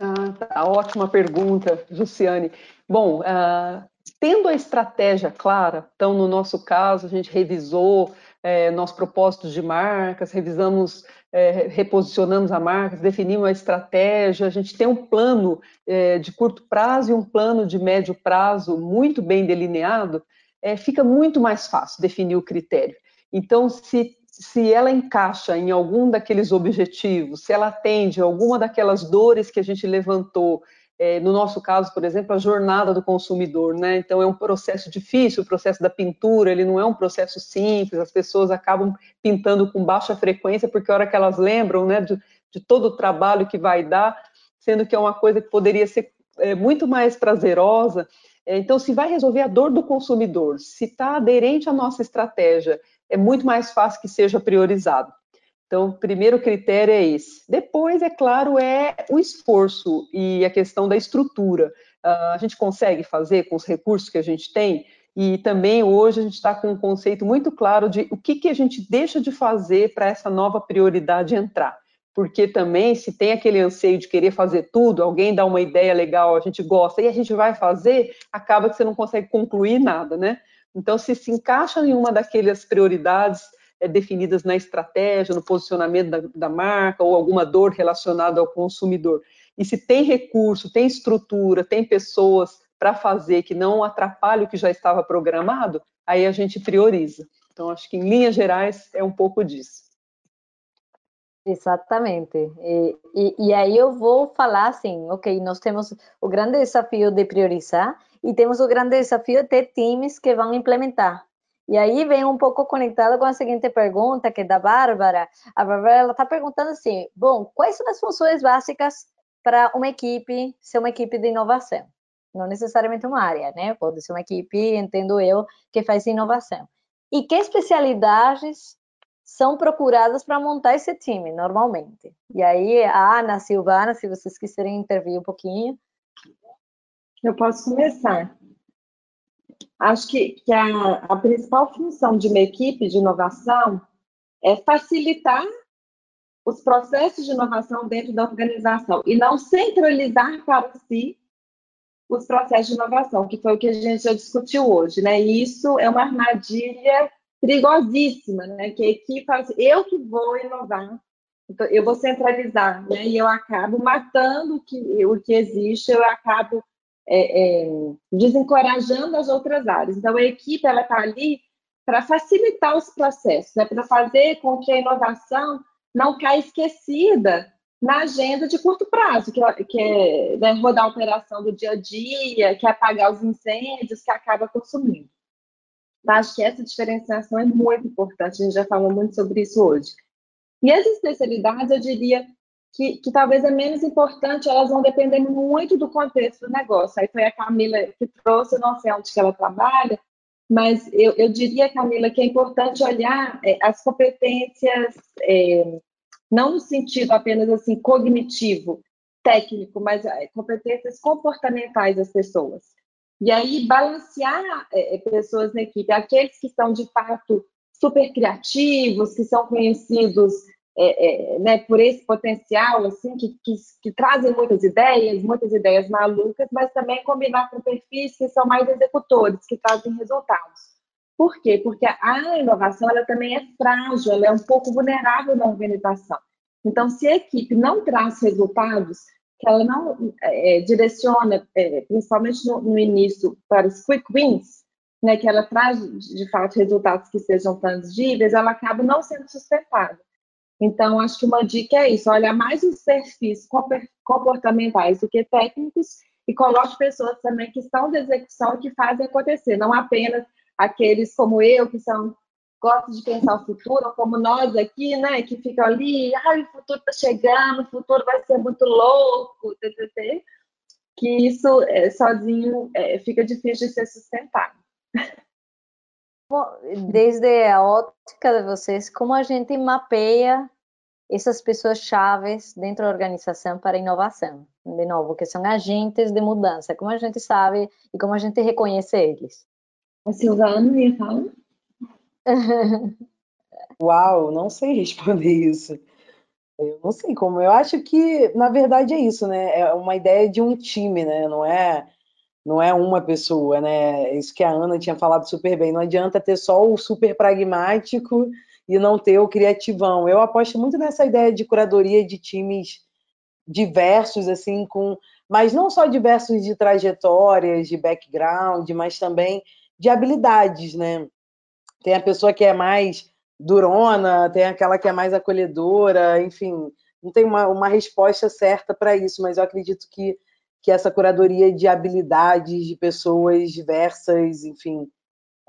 Ah, tá. Ótima pergunta, Jussiane. Bom, uh, tendo a estratégia clara, então no nosso caso a gente revisou é, nossos propósitos de marcas, revisamos, é, reposicionamos a marca, definimos a estratégia, a gente tem um plano é, de curto prazo e um plano de médio prazo muito bem delineado, é, fica muito mais fácil definir o critério. Então, se, se ela encaixa em algum daqueles objetivos, se ela atende alguma daquelas dores que a gente levantou, é, no nosso caso, por exemplo, a jornada do consumidor, né? Então é um processo difícil, o processo da pintura, ele não é um processo simples, as pessoas acabam pintando com baixa frequência, porque a hora que elas lembram, né, de, de todo o trabalho que vai dar, sendo que é uma coisa que poderia ser é, muito mais prazerosa. É, então, se vai resolver a dor do consumidor, se está aderente à nossa estratégia, é muito mais fácil que seja priorizado. Então, o primeiro critério é esse. Depois, é claro, é o esforço e a questão da estrutura. Uh, a gente consegue fazer com os recursos que a gente tem, e também hoje a gente está com um conceito muito claro de o que, que a gente deixa de fazer para essa nova prioridade entrar. Porque também, se tem aquele anseio de querer fazer tudo, alguém dá uma ideia legal, a gente gosta, e a gente vai fazer, acaba que você não consegue concluir nada, né? Então, se se encaixa em uma daquelas prioridades, é, definidas na estratégia, no posicionamento da, da marca ou alguma dor relacionada ao consumidor. E se tem recurso, tem estrutura, tem pessoas para fazer que não atrapalhe o que já estava programado, aí a gente prioriza. Então, acho que em linhas gerais é um pouco disso. Exatamente. E, e, e, aí eu vou falar assim, ok, nós temos o grande desafio de priorizar e temos o grande desafio de ter times que vão implementar. E aí vem um pouco conectado com a seguinte pergunta, que é da Bárbara. A Bárbara ela está perguntando assim: bom, quais são as funções básicas para uma equipe ser uma equipe de inovação? Não necessariamente uma área, né? Pode ser uma equipe, entendo eu, que faz inovação. E que especialidades são procuradas para montar esse time, normalmente? E aí, Ana, Silvana, se vocês quiserem intervir um pouquinho. Eu posso começar. Acho que, que a, a principal função de uma equipe de inovação é facilitar os processos de inovação dentro da organização e não centralizar para si os processos de inovação, que foi o que a gente já discutiu hoje, né? E isso é uma armadilha perigosíssima, né? Que a equipe fala assim, eu que vou inovar, então, eu vou centralizar, né? E eu acabo matando o que, o que existe, eu acabo é, é, desencorajando as outras áreas. Então, a equipe ela está ali para facilitar os processos, né, para fazer com que a inovação não caia esquecida na agenda de curto prazo, que, que é né, rodar a operação do dia a dia, que é apagar os incêndios, que acaba consumindo. Acho que essa diferenciação é muito importante, a gente já falou muito sobre isso hoje. E as especialidades, eu diria, que, que, talvez é menos importante, elas vão depender muito do contexto do negócio. Aí foi a Camila que trouxe, não sei onde que ela trabalha, mas eu, eu diria, Camila, que é importante olhar é, as competências, é, não no sentido apenas assim cognitivo, técnico, mas é, competências comportamentais das pessoas. E aí balancear é, é, pessoas na equipe, aqueles que são de fato super criativos, que são conhecidos é, é, né, por esse potencial, assim, que, que, que, trazem muitas ideias, muitas ideias malucas, mas também combinar com perfis que são mais executores, que trazem resultados. Por quê? Porque a inovação ela também é frágil, ela é um pouco vulnerável na organização. Então, se a equipe não traz resultados, que ela não é, direciona, é, principalmente no, no, início, para os quick wins, né, que ela traz, de fato, resultados que sejam tangíveis, ela acaba não sendo sustentável. Então, acho que uma dica é isso: olhar mais os perfis comportamentais do que técnicos e coloque pessoas também que estão de execução e que fazem acontecer, não apenas aqueles como eu, que são gostam de pensar o futuro, como nós aqui, né, que ficam ali, ah, o futuro está chegando, o futuro vai ser muito louco, que isso é, sozinho é, fica difícil de ser sustentado. <laughs> desde a ótica de vocês, como a gente mapeia essas pessoas chaves dentro da organização para a inovação? De novo, que são agentes de mudança. Como a gente sabe e como a gente reconhece eles? A Silvana ia falar? <laughs> Uau, não sei responder isso. Eu não sei como. Eu acho que, na verdade, é isso, né? É uma ideia de um time, né? Não é, não é uma pessoa, né? Isso que a Ana tinha falado super bem. Não adianta ter só o super pragmático e não ter o criativão. Eu aposto muito nessa ideia de curadoria de times diversos, assim, com, mas não só diversos de trajetórias, de background, mas também de habilidades, né? Tem a pessoa que é mais durona, tem aquela que é mais acolhedora, enfim, não tem uma, uma resposta certa para isso, mas eu acredito que, que essa curadoria de habilidades de pessoas diversas, enfim,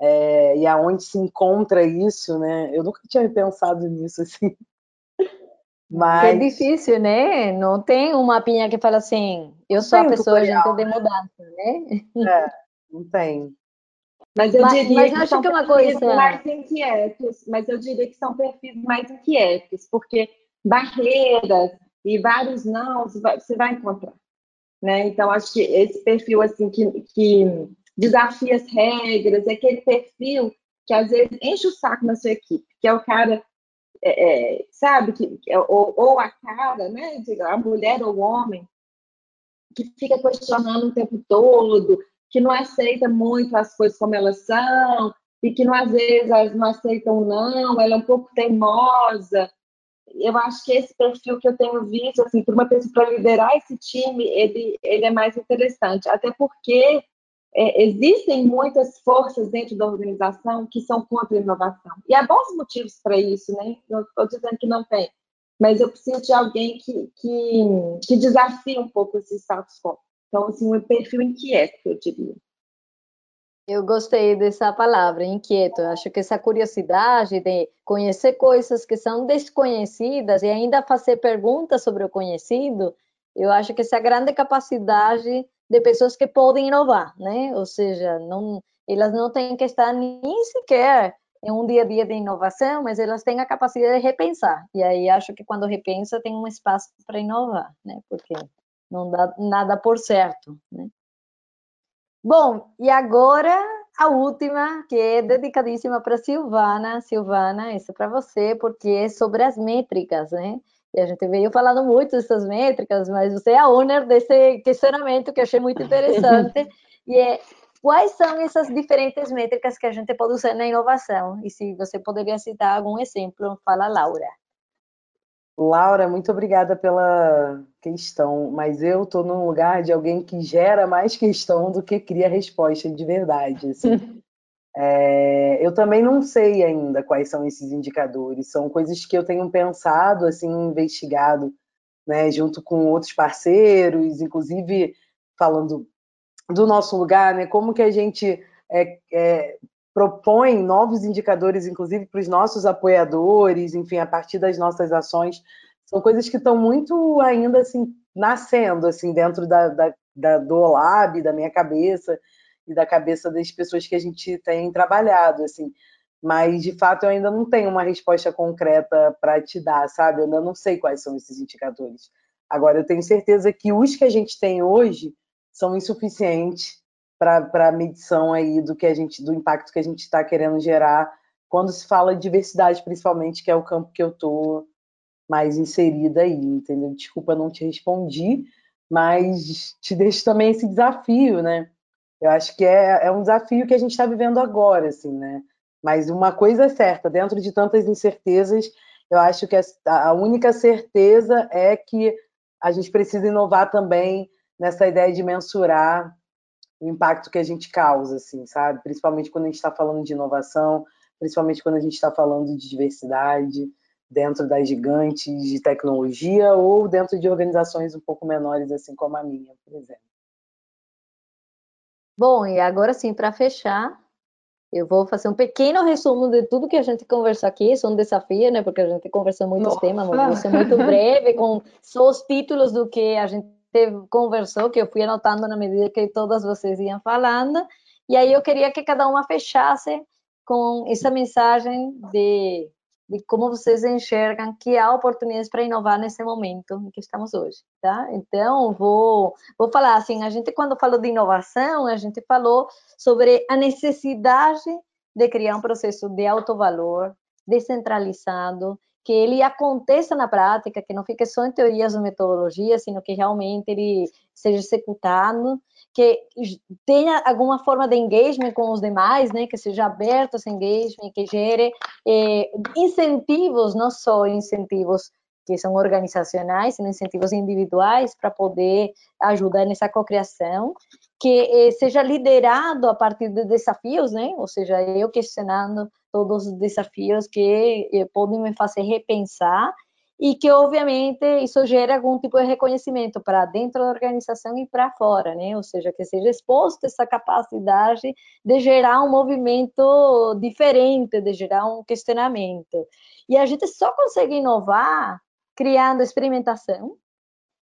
é, e aonde se encontra isso, né? Eu nunca tinha pensado nisso assim. <laughs> Mas... É difícil, né? Não tem um mapinha que fala assim, eu sou a pessoa gente de mudança, né? É, não tem. Mas eu mas, diria mas que acho são que é uma coisa mais inquietos, mas eu diria que são perfis mais inquietos, porque barreiras e vários não você vai encontrar, né? Então acho que esse perfil assim que, que desafia as regras, é aquele perfil que às vezes enche o saco na sua equipe, que é o cara é, é, sabe, que, é, ou, ou, a cara, né, a mulher ou o homem, que fica questionando o tempo todo, que não aceita muito as coisas como elas são, e que não, às vezes elas não aceitam não, ela é um pouco teimosa. Eu acho que esse perfil que eu tenho visto, assim, para uma pessoa para liderar esse time, ele, ele é mais interessante, até porque é, existem muitas forças dentro da organização que são contra a inovação. E há bons motivos para isso, né? Não estou dizendo que não tem, mas eu preciso de alguém que, que, que desafie um pouco esse status quo. Então, assim, um perfil inquieto, eu diria. Eu gostei dessa palavra, inquieto. Acho que essa curiosidade de conhecer coisas que são desconhecidas e ainda fazer perguntas sobre o conhecido, eu acho que essa grande capacidade de pessoas que podem inovar, né? Ou seja, não, elas não têm que estar nem sequer em um dia a dia de inovação, mas elas têm a capacidade de repensar. E aí acho que quando repensa tem um espaço para inovar, né? Porque não dá nada por certo, né? Bom, e agora a última, que é dedicadíssima para Silvana. Silvana, isso é para você, porque é sobre as métricas, né? E a gente veio falando muito dessas métricas, mas você é a owner desse questionamento que eu achei muito interessante. <laughs> e é quais são essas diferentes métricas que a gente pode usar na inovação? E se você poderia citar algum exemplo, fala, Laura. Laura, muito obrigada pela questão, mas eu estou num lugar de alguém que gera mais questão do que cria resposta de verdade. Assim. <laughs> É, eu também não sei ainda quais são esses indicadores, são coisas que eu tenho pensado, assim, investigado, né, junto com outros parceiros, inclusive falando do nosso lugar, né, como que a gente é, é, propõe novos indicadores, inclusive para os nossos apoiadores, enfim, a partir das nossas ações, são coisas que estão muito ainda assim nascendo assim dentro da, da, da do Olab, da minha cabeça e da cabeça das pessoas que a gente tem trabalhado, assim. Mas, de fato, eu ainda não tenho uma resposta concreta para te dar, sabe? Eu ainda não sei quais são esses indicadores. Agora, eu tenho certeza que os que a gente tem hoje são insuficientes para a medição aí do que a gente, do impacto que a gente está querendo gerar quando se fala de diversidade, principalmente, que é o campo que eu estou mais inserida aí, entendeu? Desculpa, não te respondi, mas te deixo também esse desafio, né? Eu acho que é, é um desafio que a gente está vivendo agora, assim, né? Mas uma coisa é certa, dentro de tantas incertezas, eu acho que a única certeza é que a gente precisa inovar também nessa ideia de mensurar o impacto que a gente causa, assim, sabe? Principalmente quando a gente está falando de inovação, principalmente quando a gente está falando de diversidade dentro das gigantes de tecnologia ou dentro de organizações um pouco menores, assim como a minha, por exemplo. Bom, e agora sim, para fechar, eu vou fazer um pequeno resumo de tudo que a gente conversou aqui. Isso é um desafio, né? Porque a gente conversou muitos Nossa. temas, mas vou ser muito breve, com <laughs> só os títulos do que a gente conversou, que eu fui anotando na medida que todas vocês iam falando. E aí eu queria que cada uma fechasse com essa mensagem de de como vocês enxergam que há oportunidades para inovar nesse momento em que estamos hoje, tá? Então, vou, vou falar assim, a gente quando falou de inovação, a gente falou sobre a necessidade de criar um processo de alto valor, descentralizado, que ele aconteça na prática, que não fique só em teorias ou metodologias, sino que realmente ele seja executado, que tenha alguma forma de engagement com os demais, né, que seja aberto esse engagement, que gere eh, incentivos, não só incentivos que são organizacionais, são incentivos individuais para poder ajudar nessa cocriação, que eh, seja liderado a partir de desafios, né? Ou seja, eu questionando todos os desafios que eh, podem me fazer repensar e que, obviamente, isso gera algum tipo de reconhecimento para dentro da organização e para fora, né? Ou seja, que seja exposto essa capacidade de gerar um movimento diferente, de gerar um questionamento. E a gente só consegue inovar criando experimentação,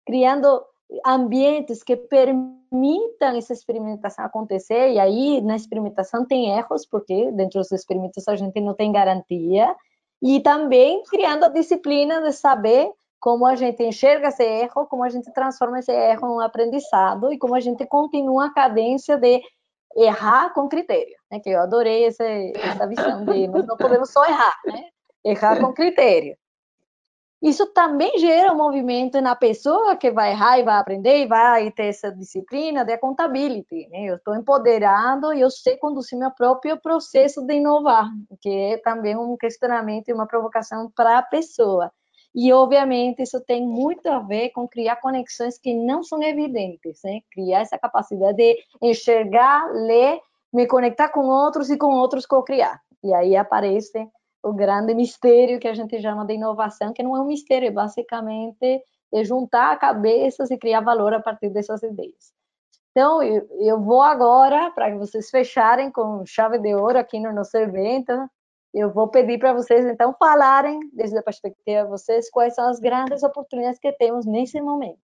criando ambientes que permitam essa experimentação acontecer, e aí na experimentação tem erros, porque dentro dos experimentos a gente não tem garantia, e também criando a disciplina de saber como a gente enxerga esse erro, como a gente transforma esse erro em um aprendizado e como a gente continua a cadência de errar com critério, né? Que eu adorei essa, essa visão de nós não podemos só errar, né? Errar com critério isso também gera um movimento na pessoa que vai errar e vai aprender e vai ter essa disciplina de accountability. Né? Eu estou empoderado e eu sei conduzir meu próprio processo de inovar, que é também um questionamento e uma provocação para a pessoa. E, obviamente, isso tem muito a ver com criar conexões que não são evidentes, né? criar essa capacidade de enxergar, ler, me conectar com outros e com outros co-criar. E aí aparece o grande mistério que a gente chama de inovação, que não é um mistério, é basicamente é juntar cabeças e criar valor a partir dessas ideias. Então, eu, eu vou agora, para vocês fecharem com chave de ouro aqui no nosso evento, eu vou pedir para vocês, então, falarem, desde a perspectiva de vocês, quais são as grandes oportunidades que temos nesse momento.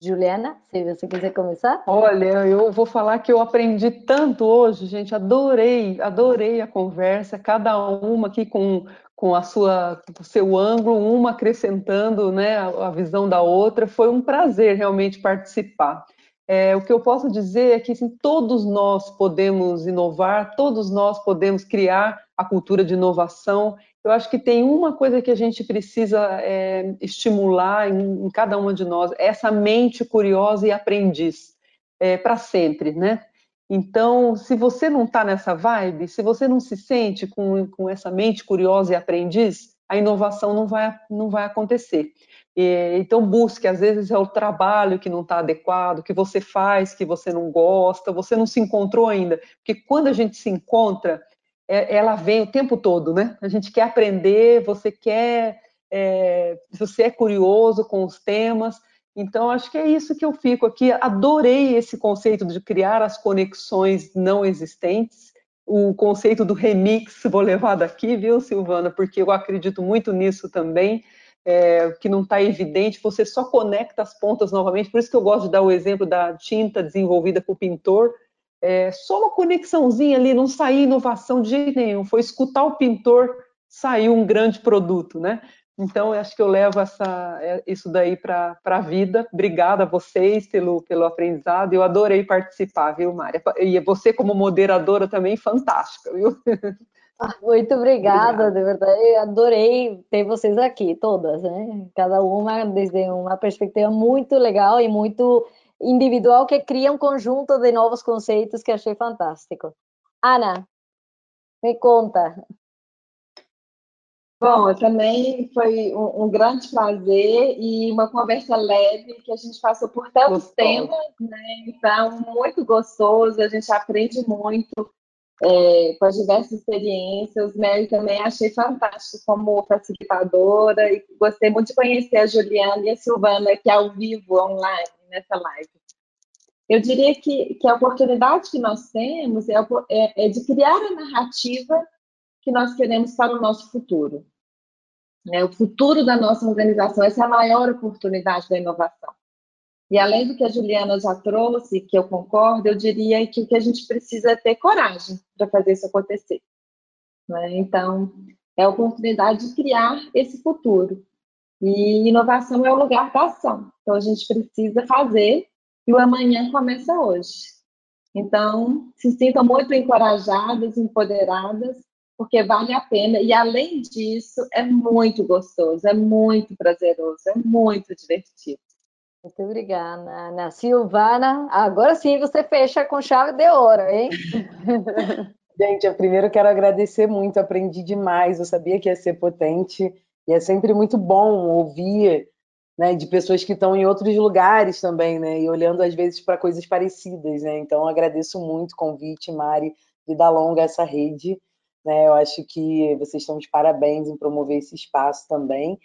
Juliana, se você quiser começar. Olha, eu vou falar que eu aprendi tanto hoje, gente, adorei, adorei a conversa, cada uma aqui com, com a sua, o seu ângulo, uma acrescentando né, a, a visão da outra, foi um prazer realmente participar. É, o que eu posso dizer é que assim, todos nós podemos inovar, todos nós podemos criar a cultura de inovação eu acho que tem uma coisa que a gente precisa é, estimular em, em, cada uma de nós, essa mente curiosa e aprendiz, é, para sempre, né? Então, se você não está nessa vibe, se você não se sente com, com essa mente curiosa e aprendiz, a inovação não vai, não vai acontecer. E, então, busque, às vezes é o trabalho que não está adequado, que você faz, que você não gosta, você não se encontrou ainda. Porque quando a gente se encontra, é, ela vem o tempo todo, né? A gente quer aprender, você quer, é, você é curioso com os temas. Então, acho que é isso que eu fico aqui. Adorei esse conceito de criar as conexões não existentes. O conceito do remix, <laughs> vou levar daqui, viu, Silvana? Porque eu acredito muito nisso também. É, que não está evidente, você só conecta as pontas novamente. Por isso que eu gosto de dar o exemplo da tinta desenvolvida por pintor é, só uma conexãozinha ali, não saiu inovação de jeito nenhum, foi escutar o pintor, saiu um grande produto, né? Então, eu acho que eu levo essa, é, isso daí para a vida. Obrigada a vocês pelo, pelo aprendizado. Eu adorei participar, viu, Mária? E você, como moderadora, também fantástica, viu? Ah, muito obrigada, obrigada, de verdade. Eu adorei ter vocês aqui, todas, né? Cada uma desde uma perspectiva muito legal e muito individual que cria um conjunto de novos conceitos que achei fantástico. Ana, me conta. Bom, também foi um, um, grande prazer e uma conversa leve que a gente passou por tantos gostoso. temas, né? Então, muito gostoso, a gente aprende muito é, com as diversas experiências. Mary também achei fantástico como facilitadora e gostei muito de conhecer a Juliana e a Silvana aqui ao vivo, online nessa live. Eu diria que, que a oportunidade que nós temos é, é, é de criar a narrativa que nós queremos para o nosso futuro. Né? O futuro da nossa organização, essa é a maior oportunidade da inovação. E além do que a Juliana já trouxe, que eu concordo, eu diria que o que a gente precisa é ter coragem para fazer isso acontecer. Né? Então, é a oportunidade de criar esse futuro. E inovação é o lugar da ação. Então a gente precisa fazer e o amanhã começa hoje. Então, se sintam muito encorajadas, empoderadas, porque vale a pena. E, além disso, é muito gostoso, é muito prazeroso, é muito divertido. Muito obrigada, Ana. Silvana, agora sim você fecha com chave de ouro, hein? <laughs> Gente, eu primeiro quero agradecer muito, aprendi demais, eu sabia que ia ser potente, e é sempre muito bom ouvir né, de pessoas que estão em outros lugares também, né, e olhando às vezes para coisas parecidas, né, então agradeço muito o convite, Mari, vida longa essa rede, né, eu acho que vocês estão de parabéns em promover esse espaço também,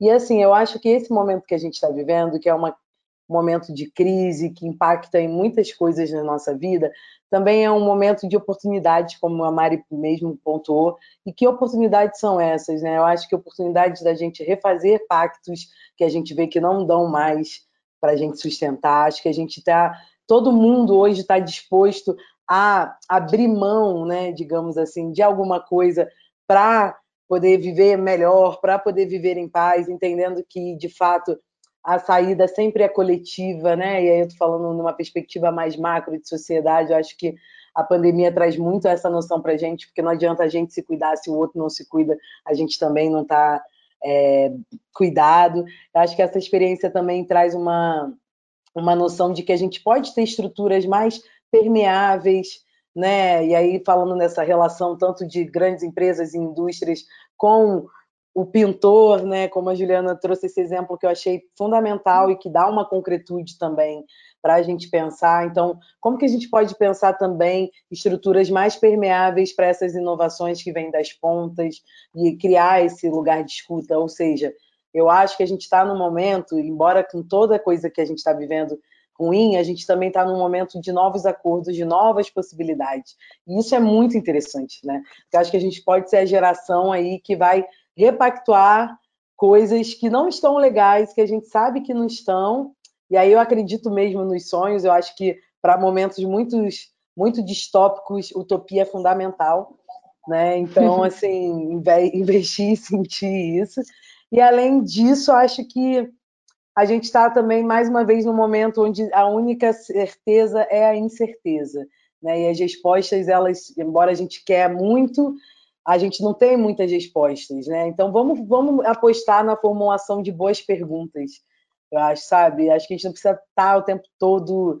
e assim, eu acho que esse momento que a gente está vivendo, que é uma, um momento de crise, que impacta em muitas coisas na nossa vida, também é um momento de oportunidades, como a Mari mesmo pontuou. E que oportunidades são essas? Né? Eu acho que oportunidades da gente refazer pactos que a gente vê que não dão mais para a gente sustentar. Acho que a gente está. Todo mundo hoje está disposto a abrir mão, né, digamos assim, de alguma coisa para poder viver melhor, para poder viver em paz, entendendo que, de fato, a saída sempre é coletiva, né? E aí eu estou falando numa perspectiva mais macro de sociedade, eu acho que a pandemia traz muito essa noção para a gente, porque não adianta a gente se cuidar se o outro não se cuida, a gente também não está é, cuidado. Eu acho que essa experiência também traz uma, uma noção de que a gente pode ter estruturas mais permeáveis, né? E aí falando nessa relação tanto de grandes empresas e indústrias com o pintor, né, como a Juliana trouxe esse exemplo que eu achei fundamental e que dá uma concretude também para a gente pensar. Então, como que a gente pode pensar também estruturas mais permeáveis para essas inovações que vêm das pontas e criar esse lugar de escuta? Ou seja, eu acho que a gente está no momento, embora com toda coisa que a gente está vivendo ruim, a gente também está num momento de novos acordos, de novas possibilidades. E isso é muito interessante, né? Porque acho que a gente pode ser a geração aí que vai repactuar coisas que não estão legais, que a gente sabe que não estão. E aí eu acredito mesmo nos sonhos, eu acho que para momentos muito, muito distópicos, utopia é fundamental. Né? Então, <laughs> assim, investir e sentir isso. E além disso, acho que a gente está também, mais uma vez, num momento onde a única certeza é a incerteza. Né? E as respostas, elas, embora a gente quer muito, a gente não tem muitas respostas, né? Então vamos, vamos apostar na formulação de boas perguntas. Eu acho, sabe? Acho que a gente não precisa estar o tempo todo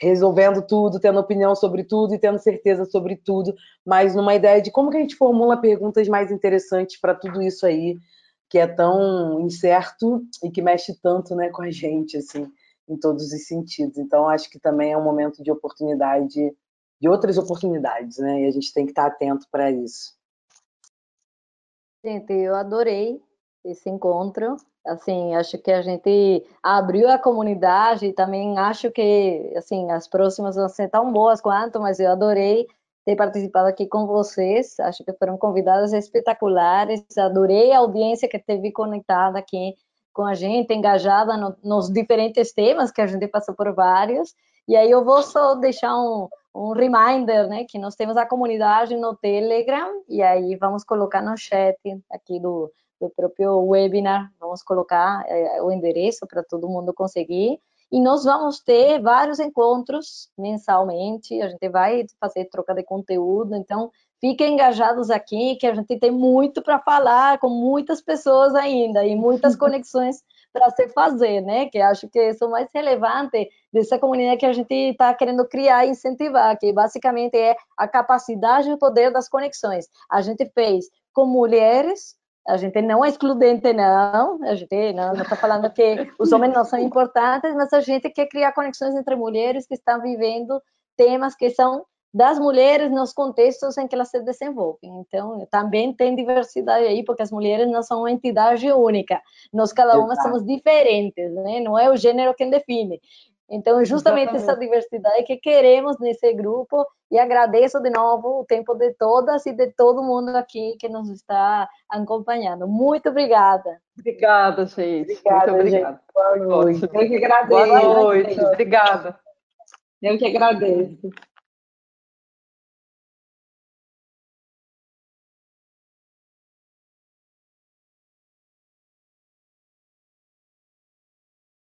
resolvendo tudo, tendo opinião sobre tudo e tendo certeza sobre tudo, mas numa ideia de como que a gente formula perguntas mais interessantes para tudo isso aí que é tão incerto e que mexe tanto, né, com a gente, assim, em todos os sentidos. Então acho que também é um momento de oportunidade, de outras oportunidades, né? E a gente tem que estar atento para isso. Gente, eu adorei esse encontro. Assim, acho que a gente abriu a comunidade e também acho que, assim, as próximas vão ser tão boas quanto, mas eu adorei ter participado aqui com vocês. Acho que foram convidadas espetaculares. Adorei a audiência que teve conectada aqui com a gente, engajada no, nos diferentes temas que a gente passou por vários. E aí eu vou só deixar um, um reminder, né, que nós temos a comunidade no Telegram, e aí vamos colocar no chat aqui do, do próprio webinar, vamos colocar é, o endereço para todo mundo conseguir, e nós vamos ter vários encontros mensalmente, a gente vai fazer troca de conteúdo, então fiquem engajados aqui, que a gente tem muito para falar com muitas pessoas ainda, e muitas <laughs> conexões para se fazer, né? Que acho que isso é o mais relevante dessa comunidade que a gente está querendo criar e incentivar, que basicamente é a capacidade e o poder das conexões. A gente fez com mulheres, a gente não é excludente, não. A gente não está falando que os homens não são <laughs> importantes, mas a gente quer criar conexões entre mulheres que estão vivendo temas que são das mulheres nos contextos em que elas se desenvolvem. Então, também tem diversidade aí, porque as mulheres não são uma entidade única. Nós, cada uma, Exato. somos diferentes, né? Não é o gênero quem define. Então, justamente Exatamente. essa diversidade que queremos nesse grupo, e agradeço de novo o tempo de todas e de todo mundo aqui que nos está acompanhando. Muito obrigada. Obrigada, gente. Obrigada, Muito obrigada. Gente. Boa noite. Eu que agradeço. Boa noite. Obrigada. Eu que agradeço.